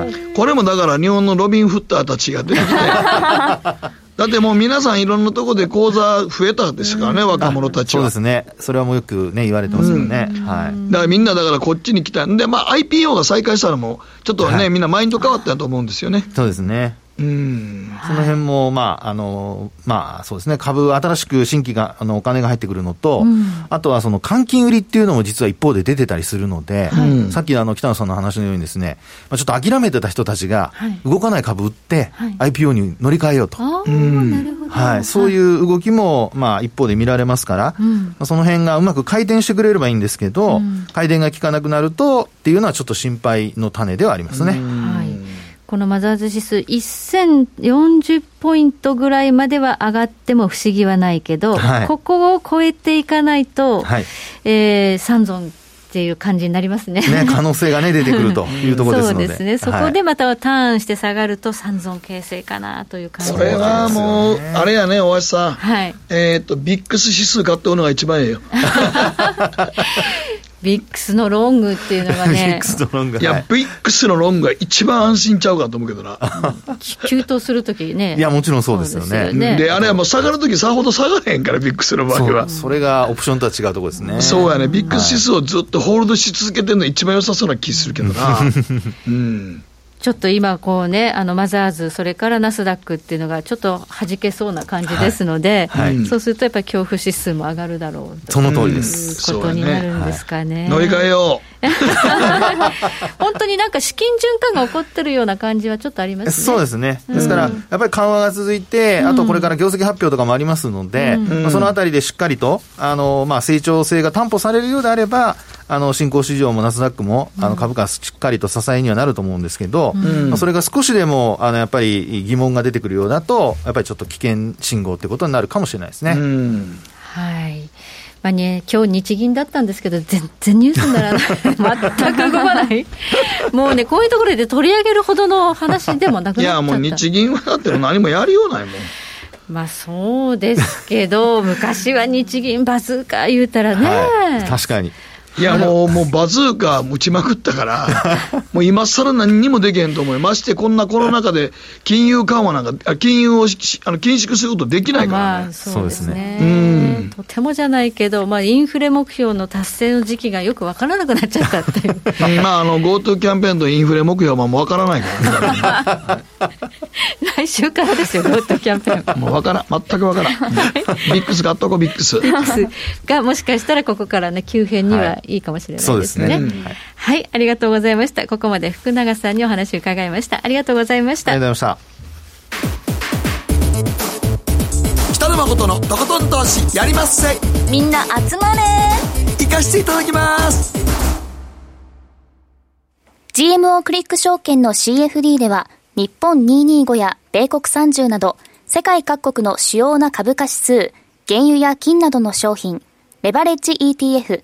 い、これもだから日本のロビン・フッターたちが出てきて だってもう皆さんいろんなところで口座増えたですからね、若者たちは。そうですね。それはもうよくね、言われてますよね。はい。だからみんなだからこっちに来たんで、まあ IPO が再開したらもう、ちょっとね、はい、みんなマインド変わったと思うんですよね。そうですね。うん、その辺も、まあ、あの、まあ、そうですね、株、新しく新規が、あの、お金が入ってくるのと、うん、あとはその換金売りっていうのも実は一方で出てたりするので、はい、さっきのあの、北野さんの話のようにですね、まあ、ちょっと諦めてた人たちが、動かない株売って、IPO に乗り換えようと。うん、はい。そういう動きも、まあ、一方で見られますから、うん、その辺がうまく回転してくれればいいんですけど、回転が効かなくなると、っていうのはちょっと心配の種ではありますね。はいこのマザーズ指数、1040ポイントぐらいまでは上がっても不思議はないけど、はい、ここを超えていかないと、はい、えー、三尊っていう感じになりますね。ね、可能性がね、出てくると いうところですので。そうですね。そこでまたターンして下がると三尊形成かなという感じそれはもう、あれやね、大橋さん。はい。えっ、と、 VIX 指数買っておくのが一番ええよ。VIX のロングっていうのがね。ビックスのロング。いや、ビックスのロングが一番安心ちゃうかと思うけどな。急騰するときね。いや、もちろんそうですよね。で、ね、あれはもう下がるときさほど下がれへんから、 VIX の場合は。それがオプションとは違うところですね。そうやね。 VIX 指数をずっとホールドし続けてるの一番良さそうな気するけどな。うん。ちょっと今、こうね、あのマザーズ、それからナスダックっていうのが、ちょっと弾けそうな感じですので、はい。はい、そうするとやっぱり恐怖指数も上がるだろうその通りです。ことになるんですかね。ね。乗り換えよう 本当になんか資金循環が起こってるような感じはちょっとありますね。そうですね。ですから、やっぱり緩和が続いて、あとこれから業績発表とかもありますので、うん、まあ、そのあたりでしっかりと、あの、まあ、成長性が担保されるようであれば、あの、新興市場もナスダックも、あの、株価しっかりと支えにはなると思うんですけど、うん、まあ、それが少しでも、あの、やっぱり疑問が出てくるようだと、やっぱりちょっと危険信号ってことになるかもしれないですね。うん、はい。まあね、今日日銀だったんですけど、全然ニュースにならない、全く動かない、もうね、こういうところで取り上げるほどの話でもなくなっちゃったいや、もう日銀はだって何もやりようないもん。まあそうですけど、昔は日銀バズーカ言うたらね、はい、確かに。いやもう、もうバズーカ持ちまくったから、もう今更何にもできへんと思いまして、こんなコロナ禍で金融緩和なんか、金融をあの緊縮することできないからね。まあ、そうですね。うん。とてもじゃないけど、まあ、インフレ目標の達成の時期がよく分からなくなっちゃったっていう。まあ、あの、GoTo キャンペーンとインフレ目標はもう分からないからね。来週からですよ、GoTo キャンペーン。もう分からん。全く分からん。ビックス買っとこ、ビックス。ビックスがもしかしたらここからね、急変にはいいかもしれないですね。はい、はいはい、ありがとうございました。ここまで福永さんにお話を伺いました。ありがとうございました。ありがとうございました。北野誠のとことん投資やりまっせみんな集まれ行かしていただきます GMO クリック証券の CFD では日本225や米国30など世界各国の主要な株価指数原油や金などの商品レバレッジ ETF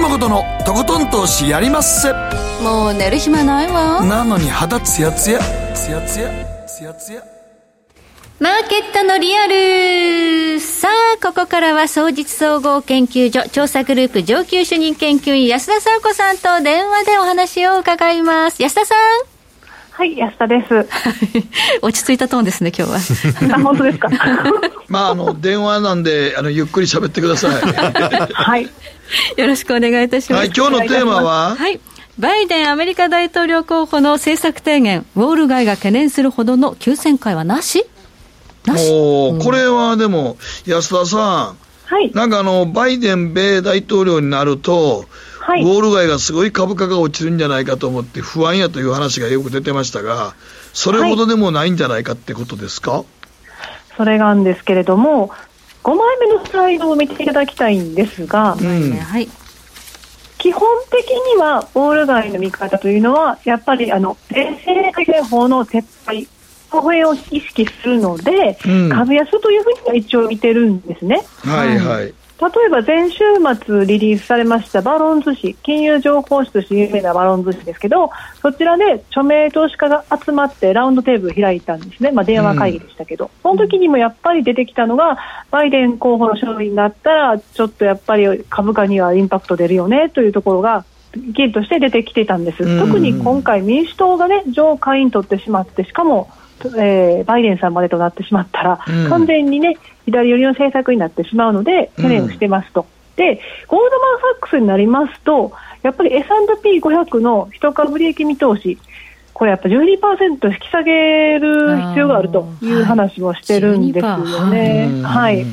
北野誠のとことん投資やりまっせ。もう寝る暇ないわ。なのに肌ツヤツヤ、ツヤツヤ、ツヤツヤ。マーケットのリアルさあ、ここからは総実総合研究所調査グループ上級主任研究員安田沙子さんと電話でお話を伺います。安田さん。はい、安田です。落ち着いたトーンですね、今日は。あ、本当ですか？まあ、あの、電話なんで、あの、ゆっくり喋ってください。はい。よろしくお願いいたします。はい、今日のテーマは？はい。バイデンアメリカ大統領候補の政策提言、ウォール街が懸念するほどの急旋回はなし？なし？お、うん、これはでも、安田さん、はい、なんかあの、バイデン米大統領になると、はい、ウォール街がすごい株価が落ちるんじゃないかと思って不安やという話がよく出てましたが、それほどでもないんじゃないかってことですか、はい、それなんですけれども、5枚目のスライドを見ていただきたいんですが、うん、はい。基本的には、ウォール街の見方というのは、やっぱり、あの、衛生改善法の撤廃、公平を意識するので、うん、株安というふうには一応見てるんですね。はいはい。例えば前週末リリースされましたバロンズ紙、金融情報誌として有名なバロンズ紙ですけど、そちらで著名投資家が集まってラウンドテーブル開いたんですね、まあ、電話会議でしたけど、うん、その時にもやっぱり出てきたのが、バイデン候補の勝利になったら、ちょっとやっぱり株価にはインパクト出るよねというところが、意見として出てきてたんです、特に今回、民主党がね、上下院取ってしまって、しかもえー、バイデンさんまでとなってしまったら、うん、完全にね、左寄りの政策になってしまうので、懸念をしてますと。うん、で、ゴールドマン・サックスになりますと、やっぱり S&P500 の一株利益見通し、これやっぱ12%引き下げる必要があるという話もしてるんですよね。はい。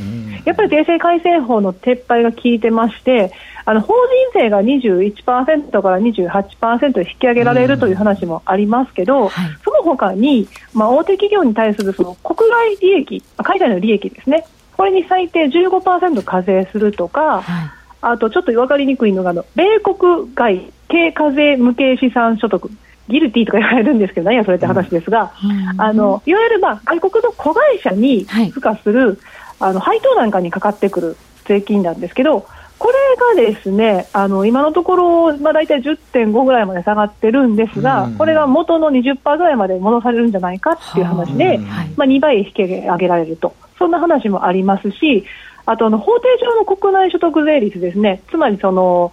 やっぱり税制改正法の撤廃が効いてまして、あの法人税が21%から28%引き上げられるという話もありますけど、はい、その他に、まあ、大手企業に対するその国外利益、海外の利益ですね、これに最低15%課税するとか、はい、あとちょっと分かりにくいのが、米国外軽課税無形資産所得、ギルティとか言われるんですけど、何やそれって話ですが、うん、あのいわゆる、まあ、外国の子会社に付加する、はい、あの配当なんかにかかってくる税金なんですけど、これがですねあの今のところ、まあ、大体10.5ぐらいまで下がってるんですが、うん、これが元の20%ぐらいまで戻されるんじゃないかっていう話で、まあ、2倍引き上げられると、そんな話もありますし、あとあの法定上の国内所得税率ですね、つまりその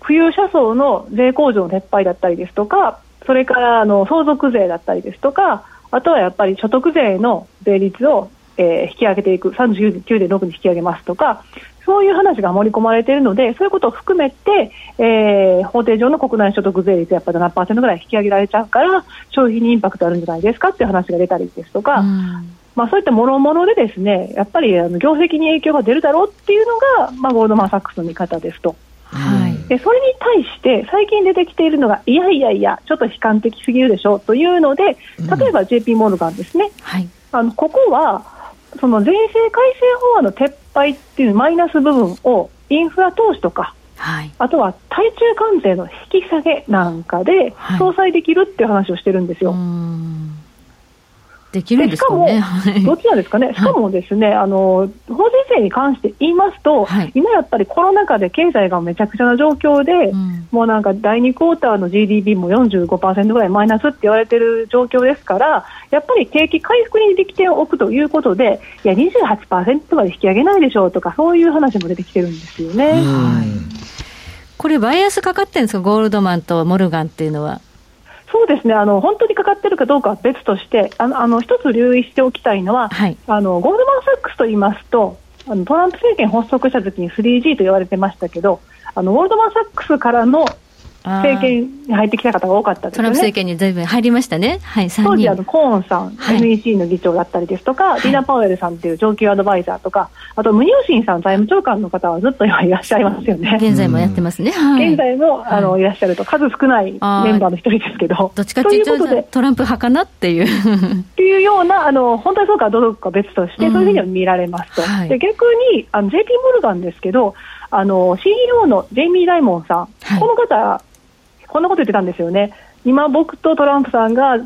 富裕者層の税控除の撤廃だったりですとか、それからあの相続税だったりですとか、あとはやっぱり所得税の税率をえー、引き上げていく、39.6に引き上げますとか、そういう話が盛り込まれているので、そういうことを含めて、えー、法定上の国内所得税率やっぱり7%ぐらい引き上げられちゃうから、消費にインパクトあるんじゃないですかっていう話が出たりですとか、うん、まあ、そういったもろもろでですね、やっぱりあの業績に影響が出るだろうっていうのが、まあ、ゴールドマン・サックスの見方ですと。はい、でそれに対して最近出てきているのがいやいやいやちょっと悲観的すぎるでしょというので例えば JP モルガンですね、うんはい、あのここはその税制改正法案の撤廃っていうマイナス部分をインフラ投資とか、はい、あとは対中関税の引き下げなんかで相殺できるっていう話をしてるんですよ。はいできるんですかね。しかも、どっちなんですかね、しかもですね、あの、法人税に関して言いますと、はい、今やっぱりコロナ禍で経済がめちゃくちゃな状況で、うん、もうなんか第2クォーターの GDP も45%ぐらいマイナスって言われてる状況ですから、やっぱり景気回復に力点を置くということで、いや、28%まで引き上げないでしょうとか、そういう話も出てきてるんですよね。はい、これ、バイアスかかってるんですか、ゴールドマンとモルガンっていうのは。そうですね。あの本当にかかってるかどうかは別としてあのあの一つ留意しておきたいのは、はい、あのゴールドマン・サックスと言いますとあのトランプ政権発足した時に 3G と言われてましたけどあのゴールドマン・サックスからの政権に入ってきた方が多かったですよね。トランプ政権にずいぶん入りましたね。はい、当時あの、コーンさん、はい、NEC の議長だったりですとか、はい、ディナ・パウエルさんという上級アドバイザーとか、あと、ムニューシンさん財務長官の方はずっと今いらっしゃいますよね。現在もやってますね。はい、現在も、あの、いらっしゃると、数少ないメンバーの一人ですけど。どっちかっていうと、トランプ派かなっていう。っていうような、あの、本当にそうかどうか別として、そういうふうには見られますと。で逆に、あの、JP モルガンですけど、あの、CEO のジェイミー・ライモンさん、この方、こんなこと言ってたんですよね。今、僕とトランプさんが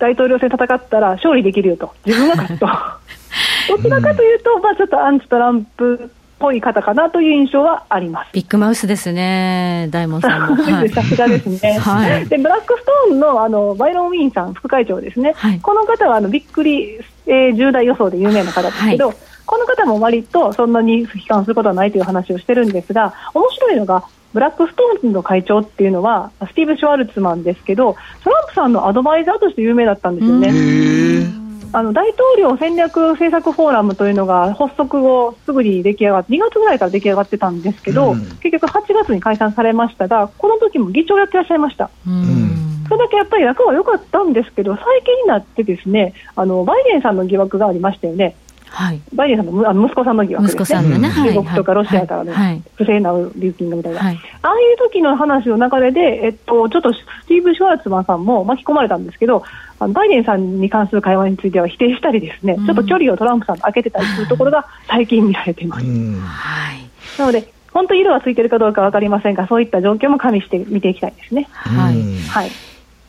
大統領選戦ったら勝利できるよと、自分が勝つと。どちらかというと、まあ、ちょっとアンチトランプっぽい方かなという印象はあります。ビッグマウスですね、大門さんも。さすがですね、はい、でブラックストーンのあのバイロン・ウィンさん、副会長ですね、はい、この方はあのびっくり、えー、10大予想で有名な方ですけど、はい。この方も割とそんなに悲観することはないという話をしてるんですが、面白いのが、ブラックストーンズの会長っていうのは、スティーブ・シュワルツマンですけど、トランプさんのアドバイザーとして有名だったんですよね。あの大統領戦略政策フォーラムというのが発足後すぐに出来上がって2月ぐらいから出来上がってたんですけど、うん、結局8月に解散されましたがこの時も議長やってらっしゃいました。うんそれだけやっぱり役は良かったんですけど最近になってですねあのバイデンさんの疑惑がありましたよね。はい、バイデンさんのあの息子さんの疑惑ですね、ね中国とかロシアからの不正な流金みたいな、はい、ああいう時の話の流れで、えっと、ちょっとスティーブ・シュワルツマンさんも巻き込まれたんですけど、あのバイデンさんに関する会話については否定したり、ですね、うん、ちょっと距離をトランプさんと開けてたりするところが最近見られています。はい、なので本当、色がついてるかどうか分かりませんが、そういった状況も加味して見ていきたいですね。はい、はい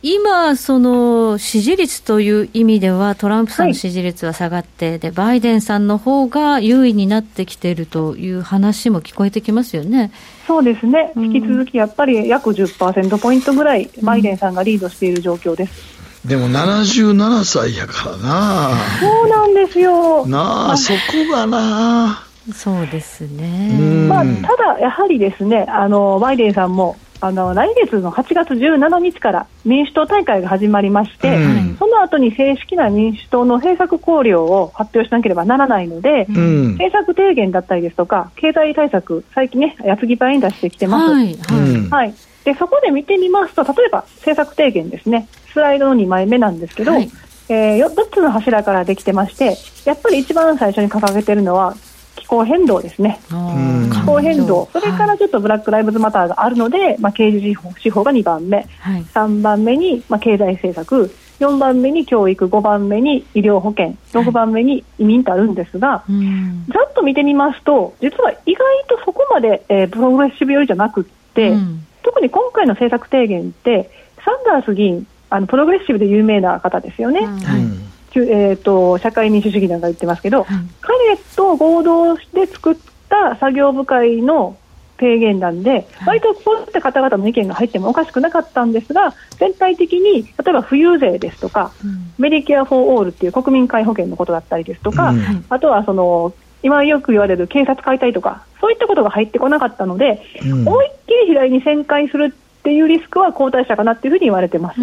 今、その支持率という意味では、トランプさんの支持率は下がって、はい、でバイデンさんの方が優位になってきているという話も聞こえてきますよね。そうですね、引き続きやっぱり約10%ポイントぐらい、バイデンさんがリードしている状況です。うん、でも77歳やからな、そうなんですよ。なあ、そこがな。そうですね、まあ、ただ、やはりですねあのバイデンさんもあの来月の8月17日から民主党大会が始まりまして、うん、その後に正式な民主党の政策綱領を発表しなければならないので、うん、政策提言だったりですとか、経済対策、最近ね、矢継ぎ早に出してきてます。はい、はい。はい、でそこで見てみますと、例えば政策提言ですね、スライドの2枚目なんですけど、はい、えー、4つの柱からできてまして、やっぱり一番最初に掲げてるのは、気候変動ですね、気候変動、それからちょっとブラック・ライブズ・マターがあるので、まあ、刑事司法が2番目、はい、3番目に、まあ、経済政策、4番目に教育、5番目に医療保険、6番目に移民とあるんですが、はい、ざっと見てみますと、実は意外とそこまで、えー、プログレッシブ寄りじゃなくって、うん、特に今回の政策提言って、サンダース議員、あのプログレッシブで有名な方ですよね。うん。はいえーと、社会民主主義なんか言ってますけど、はい、彼と合同で作った作業部会の提言なんで、割とこういった方々の意見が入ってもおかしくなかったんですが、全体的に例えば富裕税ですとか、うん、メディケア・フォー・オールっていう国民皆保険のことだったりですとか、うん、あとはその今よく言われる警察解体とか、そういったことが入ってこなかったので、うん、思いっきり左に旋回するっていうリスクは後退者かなっていうふうに言われてます。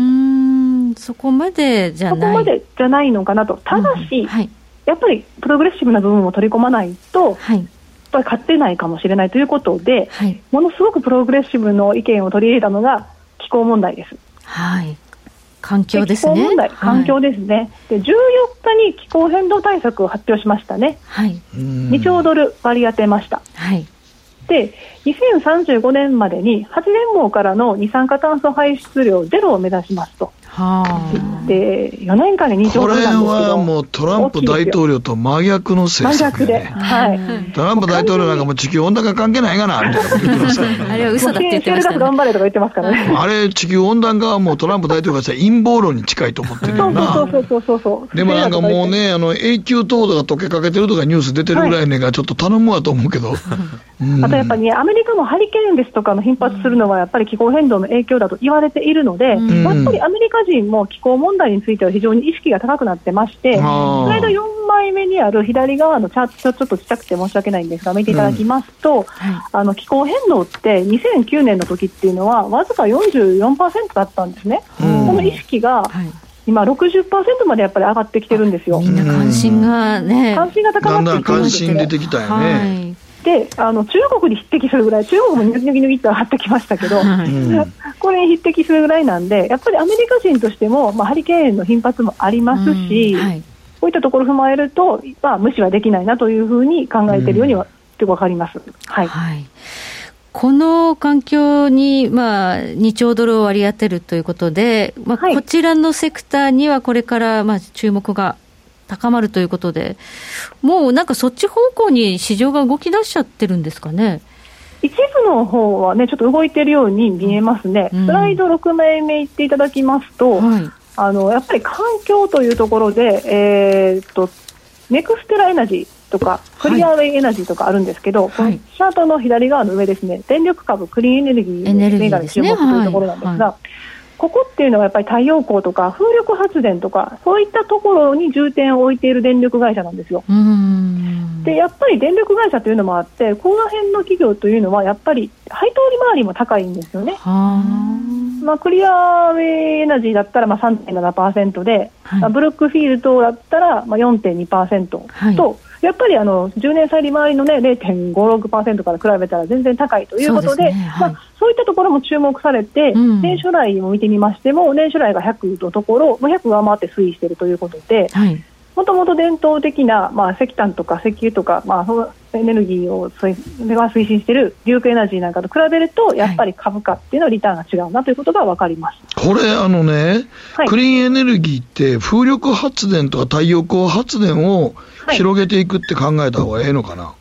そこまでじゃないそこまでじゃないのかなと、ただし、うんはい、やっぱりプログレッシブな部分を取り込まないと、はい、やっぱり勝てないかもしれないということで、はい、ものすごくプログレッシブの意見を取り入れたのが気候問題です。はい環境ですね。気候問題、環境ですね。で、14日に気候変動対策を発表しましたね。はい。2兆ドル割り当てました。はい。で、2035年までに発電網からの二酸化炭素排出量ゼロを目指しますと。で4年間で2兆ドルなんですけどこれはもうトランプ大統領と真逆の政策、ね、真逆で、はい、トランプ大統領なんかも地球温暖化関係ないかなみたいなこと言ってますからね。あれは嘘だって言ってましたね頑張れとか言ってます。からねあれ地球温暖化はもうトランプ大統領がしたら陰謀論に近いと思ってるよな。そうそうそうそうそう。でもなんかもうねあの永久凍土が溶けかけてるとかニュース出てるぐらいねがちょっと頼むわと思うけど、うん、あとやっぱりねアメリカもハリケーンですとかの頻発するのはやっぱり気候変動の影響だと言われているので、うん、やっぱりアメリカカ人も気候問題については非常に意識が高くなってまして、スライド4枚目にある左側のチャート、ちょっとちっちゃくて申し訳ないんですが、見ていただきますと、うんあの気候変動って2009年の時っていうのは、わずか44%だったんですね。この意識が、はい今60%までやっぱり上がってきてるんですよ。みんな関心がね。関心が高まってきて関心出てきたよね。はいであの中国に匹敵するぐらい、中国もニョキニョキニョキって上がってきましたけど、はい、これに匹敵するぐらいなんで、やっぱりアメリカ人としても、まあ、ハリケーンの頻発もありますし、はい、こういったところを踏まえると、まあ、無視はできないなというふうに考えているようには、って分かります。はい、はい。この環境に、まあ、2兆ドルを割り当てるということで、まあ、こちらのセクターにはこれから、まあ、注目が高まるということで、もうなんかそっち方向に市場が動き出しちゃってるんですかね？一部の方はね、ちょっと動いてるように見えますね。うん、スライド6枚目いっていただきますと、はい、あの、やっぱり環境というところで、えー、っと、ネクステラエナジー、とか、クリアウェイエナジーとかあるんですけど、はい、チャートの左側の上ですね、電力株、クリーンエネルギーの銘柄に注目というところなんですが、ここっていうのはやっぱり太陽光とか風力発電とかそういったところに重点を置いている電力会社なんですよ。でやっぱり電力会社というのもあってこの辺の企業というのはやっぱり配当利回りも高いんですよね。まあ、クリアウェイエナジーだったらまあ3.7%で、はい、ブルックフィールドだったらまあ4.2%と、はい、やっぱりあの10年債利回りの、ね、0.56%から比べたら全然高いということで、そう、ねはい、まあ、そういったところも注目されて、うん、年初来を見てみましても、年初来が100のところ、100上回って推移しているということで、もともと伝統的な、まあ、石炭とか石油とか、まあ、エネルギーをそれが推進しているデュークエナジーなんかと比べると、やっぱり株価っていうのはリターンが違うなということが分かります、これ、あのね、はい、クリーンエネルギーって、風力発電とか太陽光発電を広げていくって考えた方がええのかな、は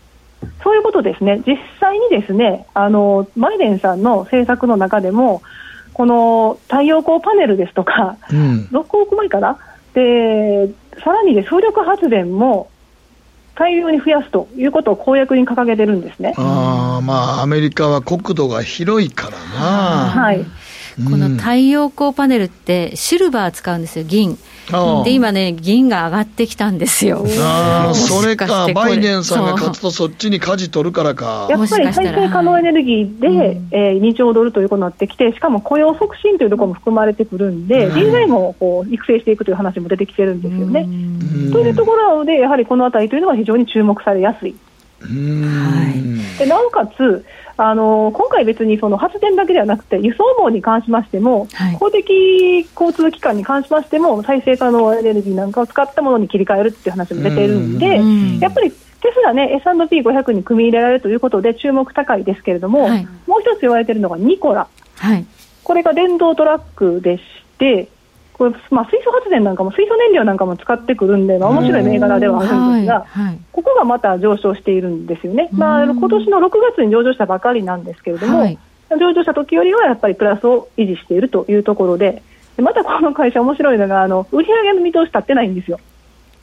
い、そういうことですね、実際にですねあのバイデンさんの政策の中でも、この太陽光パネルですとか、うん、6億枚かな、でさらにで風力発電も大量に増やすということを公約に掲げてるんですねあまあ、アメリカは国土が広いからな。はいこの太陽光パネルってシルバー使うんですよ、銀。で、今ね、銀が上がってきたんですよ。ああ、それか、バイデンさんが勝つとそっちに舵取るからか。やっぱり再生可能エネルギーで、はい、えー、2兆ドルということになってきて、しかも雇用促進というところも含まれてくるんで、人材もこう育成していくという話も出てきてるんですよね。というところで、やはりこのあたりというのは非常に注目されやすい。はい、でなおかつ、あの今回、別にその発電だけではなくて輸送網に関しましても、はい、公的交通機関に関しましても再生可能エネルギーなんかを使ったものに切り替えるっていう話も出ているんで、やっぱりテスラね、S&P500 に組み入れられるということで注目高いですけれども、はい、もう一つ言われているのがニコラ、はい、これが電動トラックでして、これまあ、水素発電なんかも水素燃料なんかも使ってくるんで、まあ、面白い銘柄ではあるんですが、はいはい、ここがまた上昇しているんですよね、まあ、今年の6月に上場したばかりなんですけれども、はい、上場した時よりはやっぱりプラスを維持しているというところで、またこの会社、面白いのがあの、売上の見通し立ってないんですよ。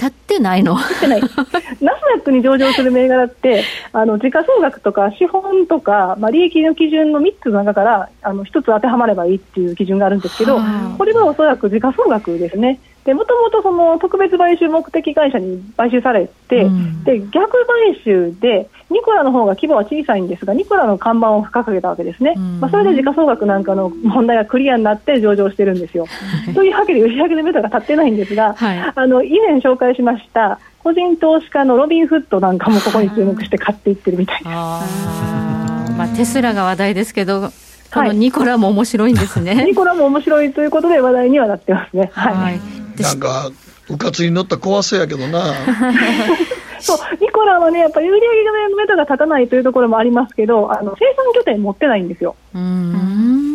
立ってないの立ってない。ナスダックに上場する銘柄って、あの、時価総額とか資本とか、まあ、利益の基準の3つの中から、あの、1つ当てはまればいいっていう基準があるんですけど、これはおそらく時価総額ですね。で、もともとその特別買収目的会社に買収されて、うん、で、逆買収で、ニコラの方が規模は小さいんですが、ニコラの看板を掲げたわけですね。うん、まあ、それで時価総額なんかの問題がクリアになって上場してるんですよ。というわけで売上の目処が立ってないんですが、はい、あの、以前紹介しました、個人投資家のロビン・フッドなんかもここに注目して買っていってるみたいです。まあ、テスラが話題ですけど、このニコラも面白いんですね。ニコラも面白いということで話題にはなってますね。はい、はいなんか、うかつに乗った怖そうやけどな。そう、ニコラはね、やっぱり売り上げの目処が立たないというところもありますけど、あの生産拠点持ってないんですよ。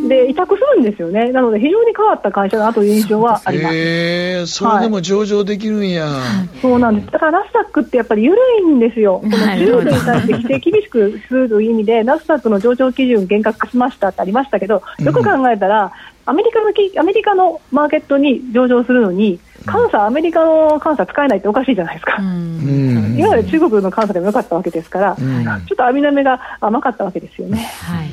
で、委託するんですよね。なので、非常に変わった会社だという印象はあります。へえー、それでも上場できるんや、はい、そうなんです。だからナスダックってやっぱり緩いんですよ。この中国に対して規制厳しくするという意味で、ナスダックの上場基準厳格化しましたってありましたけど、よく考えたら、アメリカのアメリカのマーケットに上場するのに、監査、アメリカの監査使えないっておかしいじゃないですか、今まで中国の監査でもよかったわけですから、ちょっと網の目が甘かったわけですよね。はい。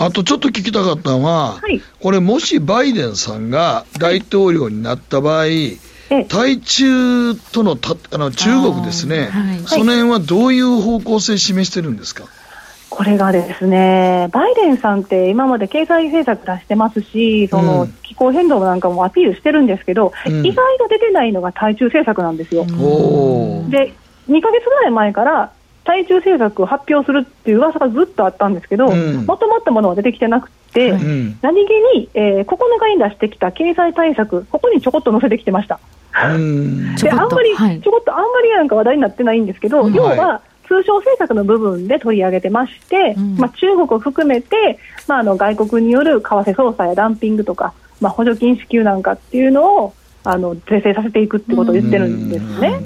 あとちょっと聞きたかったのは、はい、これもしバイデンさんが大統領になった場合、対中とのたあの中国ですね、はい、その辺はどういう方向性示してるんですか、これがですね、バイデンさんって今まで経済政策出してますし、その気候変動なんかもアピールしてるんですけど、うん、意外と出てないのが対中政策なんですよ。で、2か月ぐらい前から対中政策を発表するっていう噂がずっとあったんですけど、まとまったものは出てきてなくて、うん、何気に、えー、9日に出してきた経済対策、ここにちょこっと載せてきてました。であんまり、はい、ちょこっとあんまりなんか話題になってないんですけど、要は、通商政策の部分で取り上げてまして、うん、まあ、中国を含めて、まあ、あの外国による為替操作やダンピングとか、まあ、補助金支給なんかっていうのをあの是正させていくってことを言ってるんですね。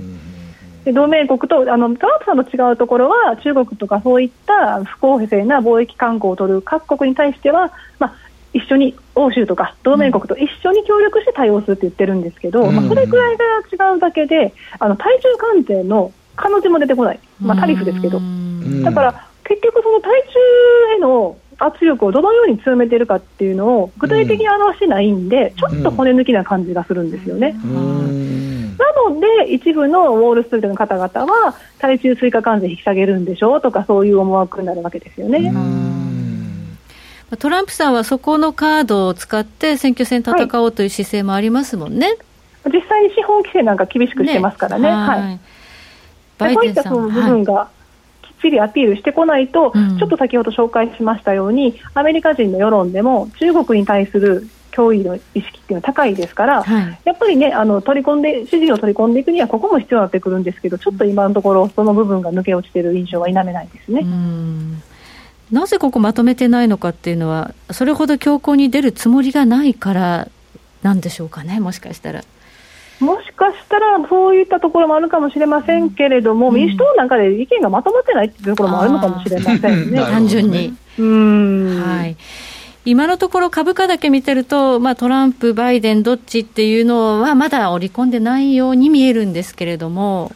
で同盟国とあのトランプさんの違うところは中国とかそういった不公平な貿易慣行を取る各国に対しては、まあ、一緒に欧州とか同盟国と一緒に協力して対応するって言ってるんですけど、うん、まあ、それくらいが違うだけであの対中関税の彼女も出てこない、まあ、タリフですけど、だから結局、その対中への圧力をどのように強めているかっていうのを具体的に表してないんで、ちょっと骨抜きな感じがするんですよね。なので、一部のウォール・ストリートの方々は、対中追加関税引き下げるんでしょうとか、そういう思惑になるわけですよね。トランプさんはそこのカードを使って選挙戦戦おうという姿勢もありますもんね。はい、実際に資本規制なんか厳しくしてますからね。ね。はい、はいそういったその部分が、きっちりアピールしてこないと、はい、ちょっと先ほど紹介しましたように、アメリカ人の世論でも中国に対する脅威の意識っていうのは高いですから、はい、やっぱりね、あの取り込んで、支持を取り込んでいくには、ここも必要になってくるんですけど、ちょっと今のところ、その部分が抜け落ちている印象は否めないですね。なぜここまとめてないのかっていうのは、それほど強硬に出るつもりがないからなんでしょうかね、もしかしたら。もしかしたらそういったところもあるかもしれませんけれども、うん、民主党なんかで意見がまとまってないっていうところもあるのかもしれませんね。単純に。うん。はい。今のところ株価だけ見てると、まあ、トランプ、バイデンどっちっていうのはまだ織り込んでないように見えるんですけれども、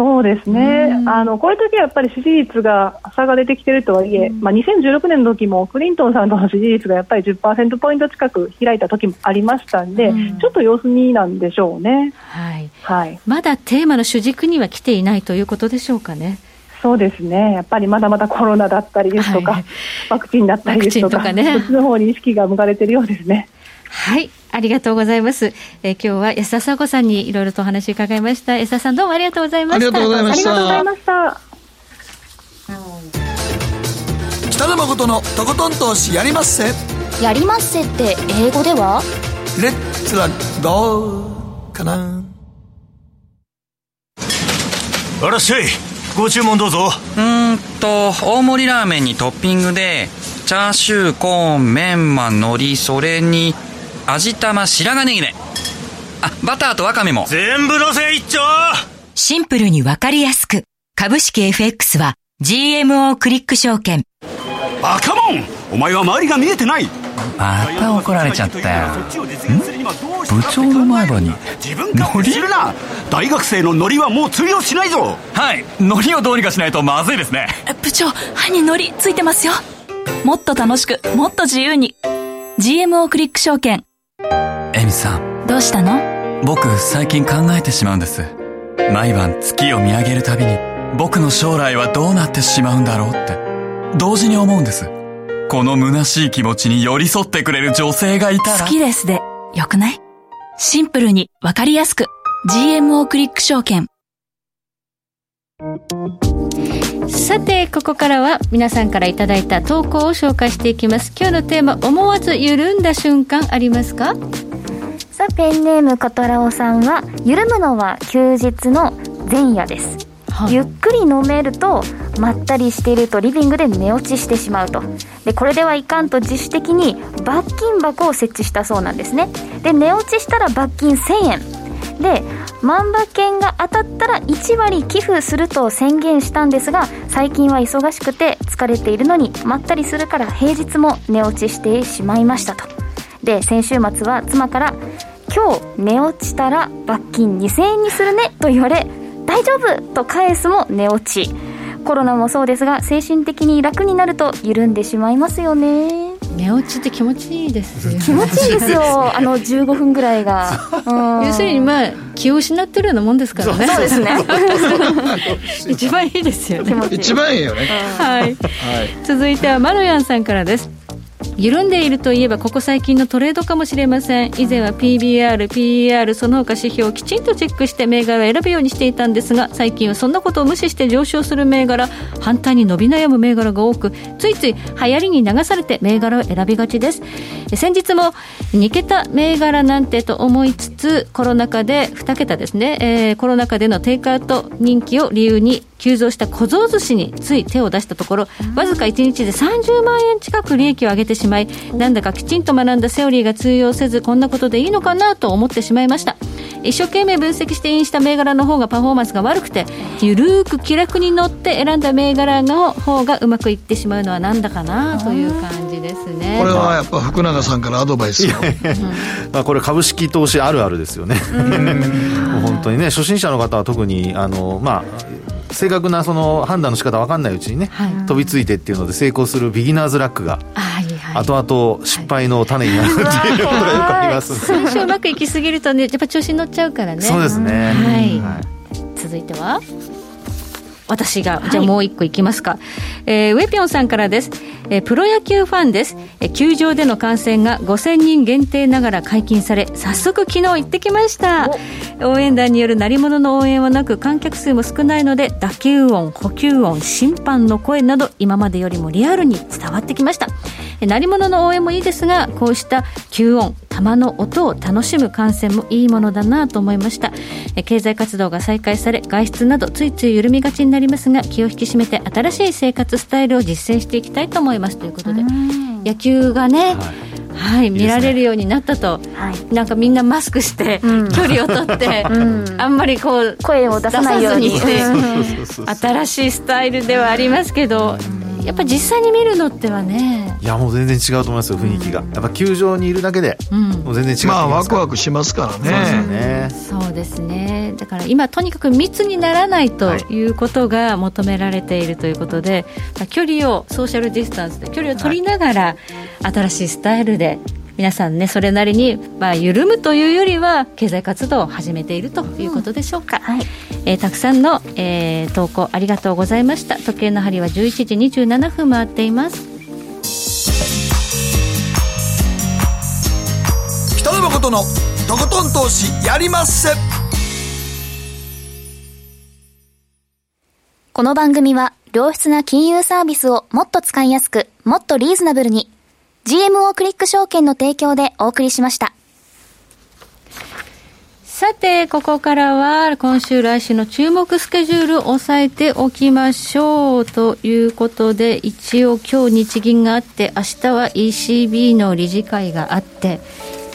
そうですね、あのこういう時はやっぱり支持率が差が出てきているとはいえ、まあ、2016年の時もクリントンさんとの支持率がやっぱり10%ポイント近く開いた時もありましたんで、ちょっと様子見なんでしょうね、はい。はい、まだテーマの主軸には来ていないということでしょうかね。そうですね、やっぱりまだまだコロナだったりですとか、はい、ワクチンだったりですとか、ね、そっちの方に意識が向かれているようですね。はいありがとうございます。えー、今日は安田佐子さんにいろいろとお話伺いました。安田さんどうもありがとうございました。ありがとうございました。ありがとうございました。北野誠のとことん投資やりまっせ。やりまっせって英語では？レッツラゴーかな。あらっしゃい。ご注文どうぞ。うんと、大盛りラーメンにトッピングで、チャーシュー、コーン、メンマ、海苔、それに、味玉白髪ネギね。あ、バターとワカメも。全部のせ一丁シンプルにわかりやすく。株式 FX は GMO クリック証券。バカモンお前は周りが見えてないまた怒られちゃったよ。ん部長の前歯に。自分勝手するな大学生のノリはもう通用しないぞはい、ノリをどうにかしないとまずいですね。部長、歯にノリついてますよ。もっと楽しく、もっと自由に。GMO クリック証券。エミさん。どうしたの？僕、最近考えてしまうんです。毎晩月を見上げるたびに、僕の将来はどうなってしまうんだろうって、同時に思うんです。この虚しい気持ちに寄り添ってくれる女性がいたら。好きですで、よくない？シンプルにわかりやすく。GMO クリック証券。さてここからは皆さんからいただいた投稿を紹介していきます。今日のテーマ思わず緩んだ瞬間ありますか？さあペンネームカトラオさんは緩むのは休日の前夜です。はい、ゆっくり飲めるとまったりしているとリビングで寝落ちしてしまうと。でこれではいかんと自主的に罰金箱を設置したそうなんですね。で寝落ちしたら罰金1000円で万馬券が当たったら1割寄付すると宣言したんですが最近は忙しくて疲れているのにまったりするから平日も寝落ちしてしまいましたとで先週末は妻から「今日寝落ちたら罰金2000円にするね」と言われ「大丈夫!」と返すも寝落ちコロナもそうですが精神的に楽になると緩んでしまいますよね寝落ちって気持ちいいです気持ちいいですよ。あの15分ぐらいが。要するにまあ気を失ってるようなもんですからね。そうですね。一番いいですよね。一番いいよね。はい、はい、続いてはマロヤンさんからです緩んでいるといえばここ最近のトレードかもしれません。以前は PBR、PER その他指標をきちんとチェックして銘柄を選ぶようにしていたんですが最近はそんなことを無視して上昇する銘柄反対に伸び悩む銘柄が多くついつい流行りに流されて銘柄を選びがちです。先日も2桁銘柄なんてと思いつつコロナ禍で2桁ですね、えー、コロナ禍でのテイクアウト人気を理由に急増した小僧寿司につい手を出したところわずか1日で30万円近く利益を上げてしまいなんだかきちんと学んだセオリーが通用せずこんなことでいいのかなと思ってしまいました。一生懸命分析してインした銘柄の方がパフォーマンスが悪くてゆるーく気楽に乗って選んだ銘柄の方がうまくいってしまうのはなんだかなという感じですね。これはやっぱ福永さんからアドバイスを。まあこれ株式投資あるあるですよね。本当にね初心者の方は特にあのまあ正確なその判断の仕方分かんないうちにね、はい、飛びついてっていうので成功するビギナーズラックが、後々失敗の種になるっていうことがよくあります。最初うまくいきすぎるとねやっぱ調子に乗っちゃうからね。そうですね、はい、はい、続いては？私が、じゃあもう一個いきますか、えー、ウェピョンさんからです、えー、プロ野球ファンです、えー、球場での観戦が5000人限定ながら解禁され早速昨日行ってきました。応援団による鳴り物の応援はなく観客数も少ないので打球音補給音審判の声など今までよりもリアルに伝わってきました。鳴り物の応援もいいですがこうした吸音球の音を楽しむ観戦もいいものだなと思いました。経済活動が再開され外出などついつい緩みがちになりますが気を引き締めて新しい生活スタイルを実践していきたいと思います。ということで野球がね、はい。はい、見られるようになったと、はい、なんかみんなマスクして、うん、距離を取って、うん、あんまりこう声を出さないように。新しいスタイルではありますけど、やっぱ実際に見るのってはね。いやもう全然違うと思いますよ雰囲気が、やっぱ球場にいるだけで、もう全然違う。まあワクワクしますからね。そうですね。だから今とにかく密にならないということが求められているということで、はい、距離をソーシャルディスタンスで距離を取りながら、新しいスタイルで皆さんねそれなりに、まあ、緩むというよりは経済活動を始めているということでしょうか、うん、はい。えー、たくさんの、えー、投稿ありがとうございました。時計の針は11時27分回っています。北野誠のとことん投資やりまっせ。この番組は良質な金融サービスをもっと使いやすくもっとリーズナブルに GMO クリック証券の提供でお送りしました。さて、ここからは今週来週の注目スケジュールを押さえておきましょうということで、一応今日日銀があって、明日は ECB の理事会があって、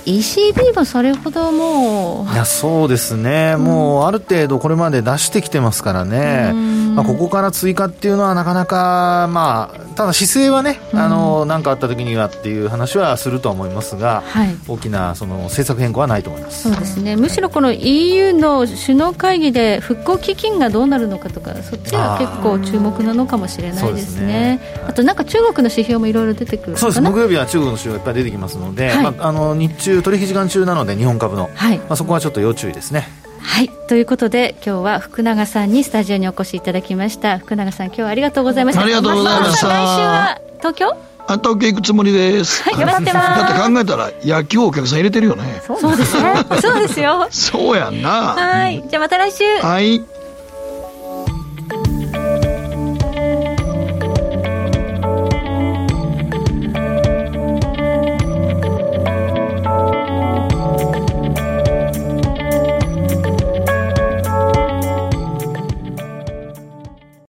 ECB もそれほどもう。いやそうですね、うん、もうある程度これまで出してきてますからね、まあ、ここから追加っていうのはなかなか、まあ、ただ姿勢はね何、あのかあった時にはっていう話はするとは思いますが、はい、大きなその政策変更はないと思います。そうですね。むしろこの EU の首脳会議で復興基金がどうなるのかとかそっちが結構注目なのかもしれないですね、ね、あとなんか中国の指標もいろいろ出てくるそうです。木曜日は中国の指標がいっぱい出てきますので、はい、まあ、あの日中取引時間中なので日本株の、はいまあ、そこはちょっと要注意ですねはいということで今日は福永さんにスタジオにお越しいただきました福永さん今日はありがとうございましたありがとうございました来週は東京？あ東京行くつもりです。はい、頑張ってます。だって考えたら野球お客さん入れてるよね。そうですよ。そうですよ。そうやんな。はい。じゃあまた来週。はい。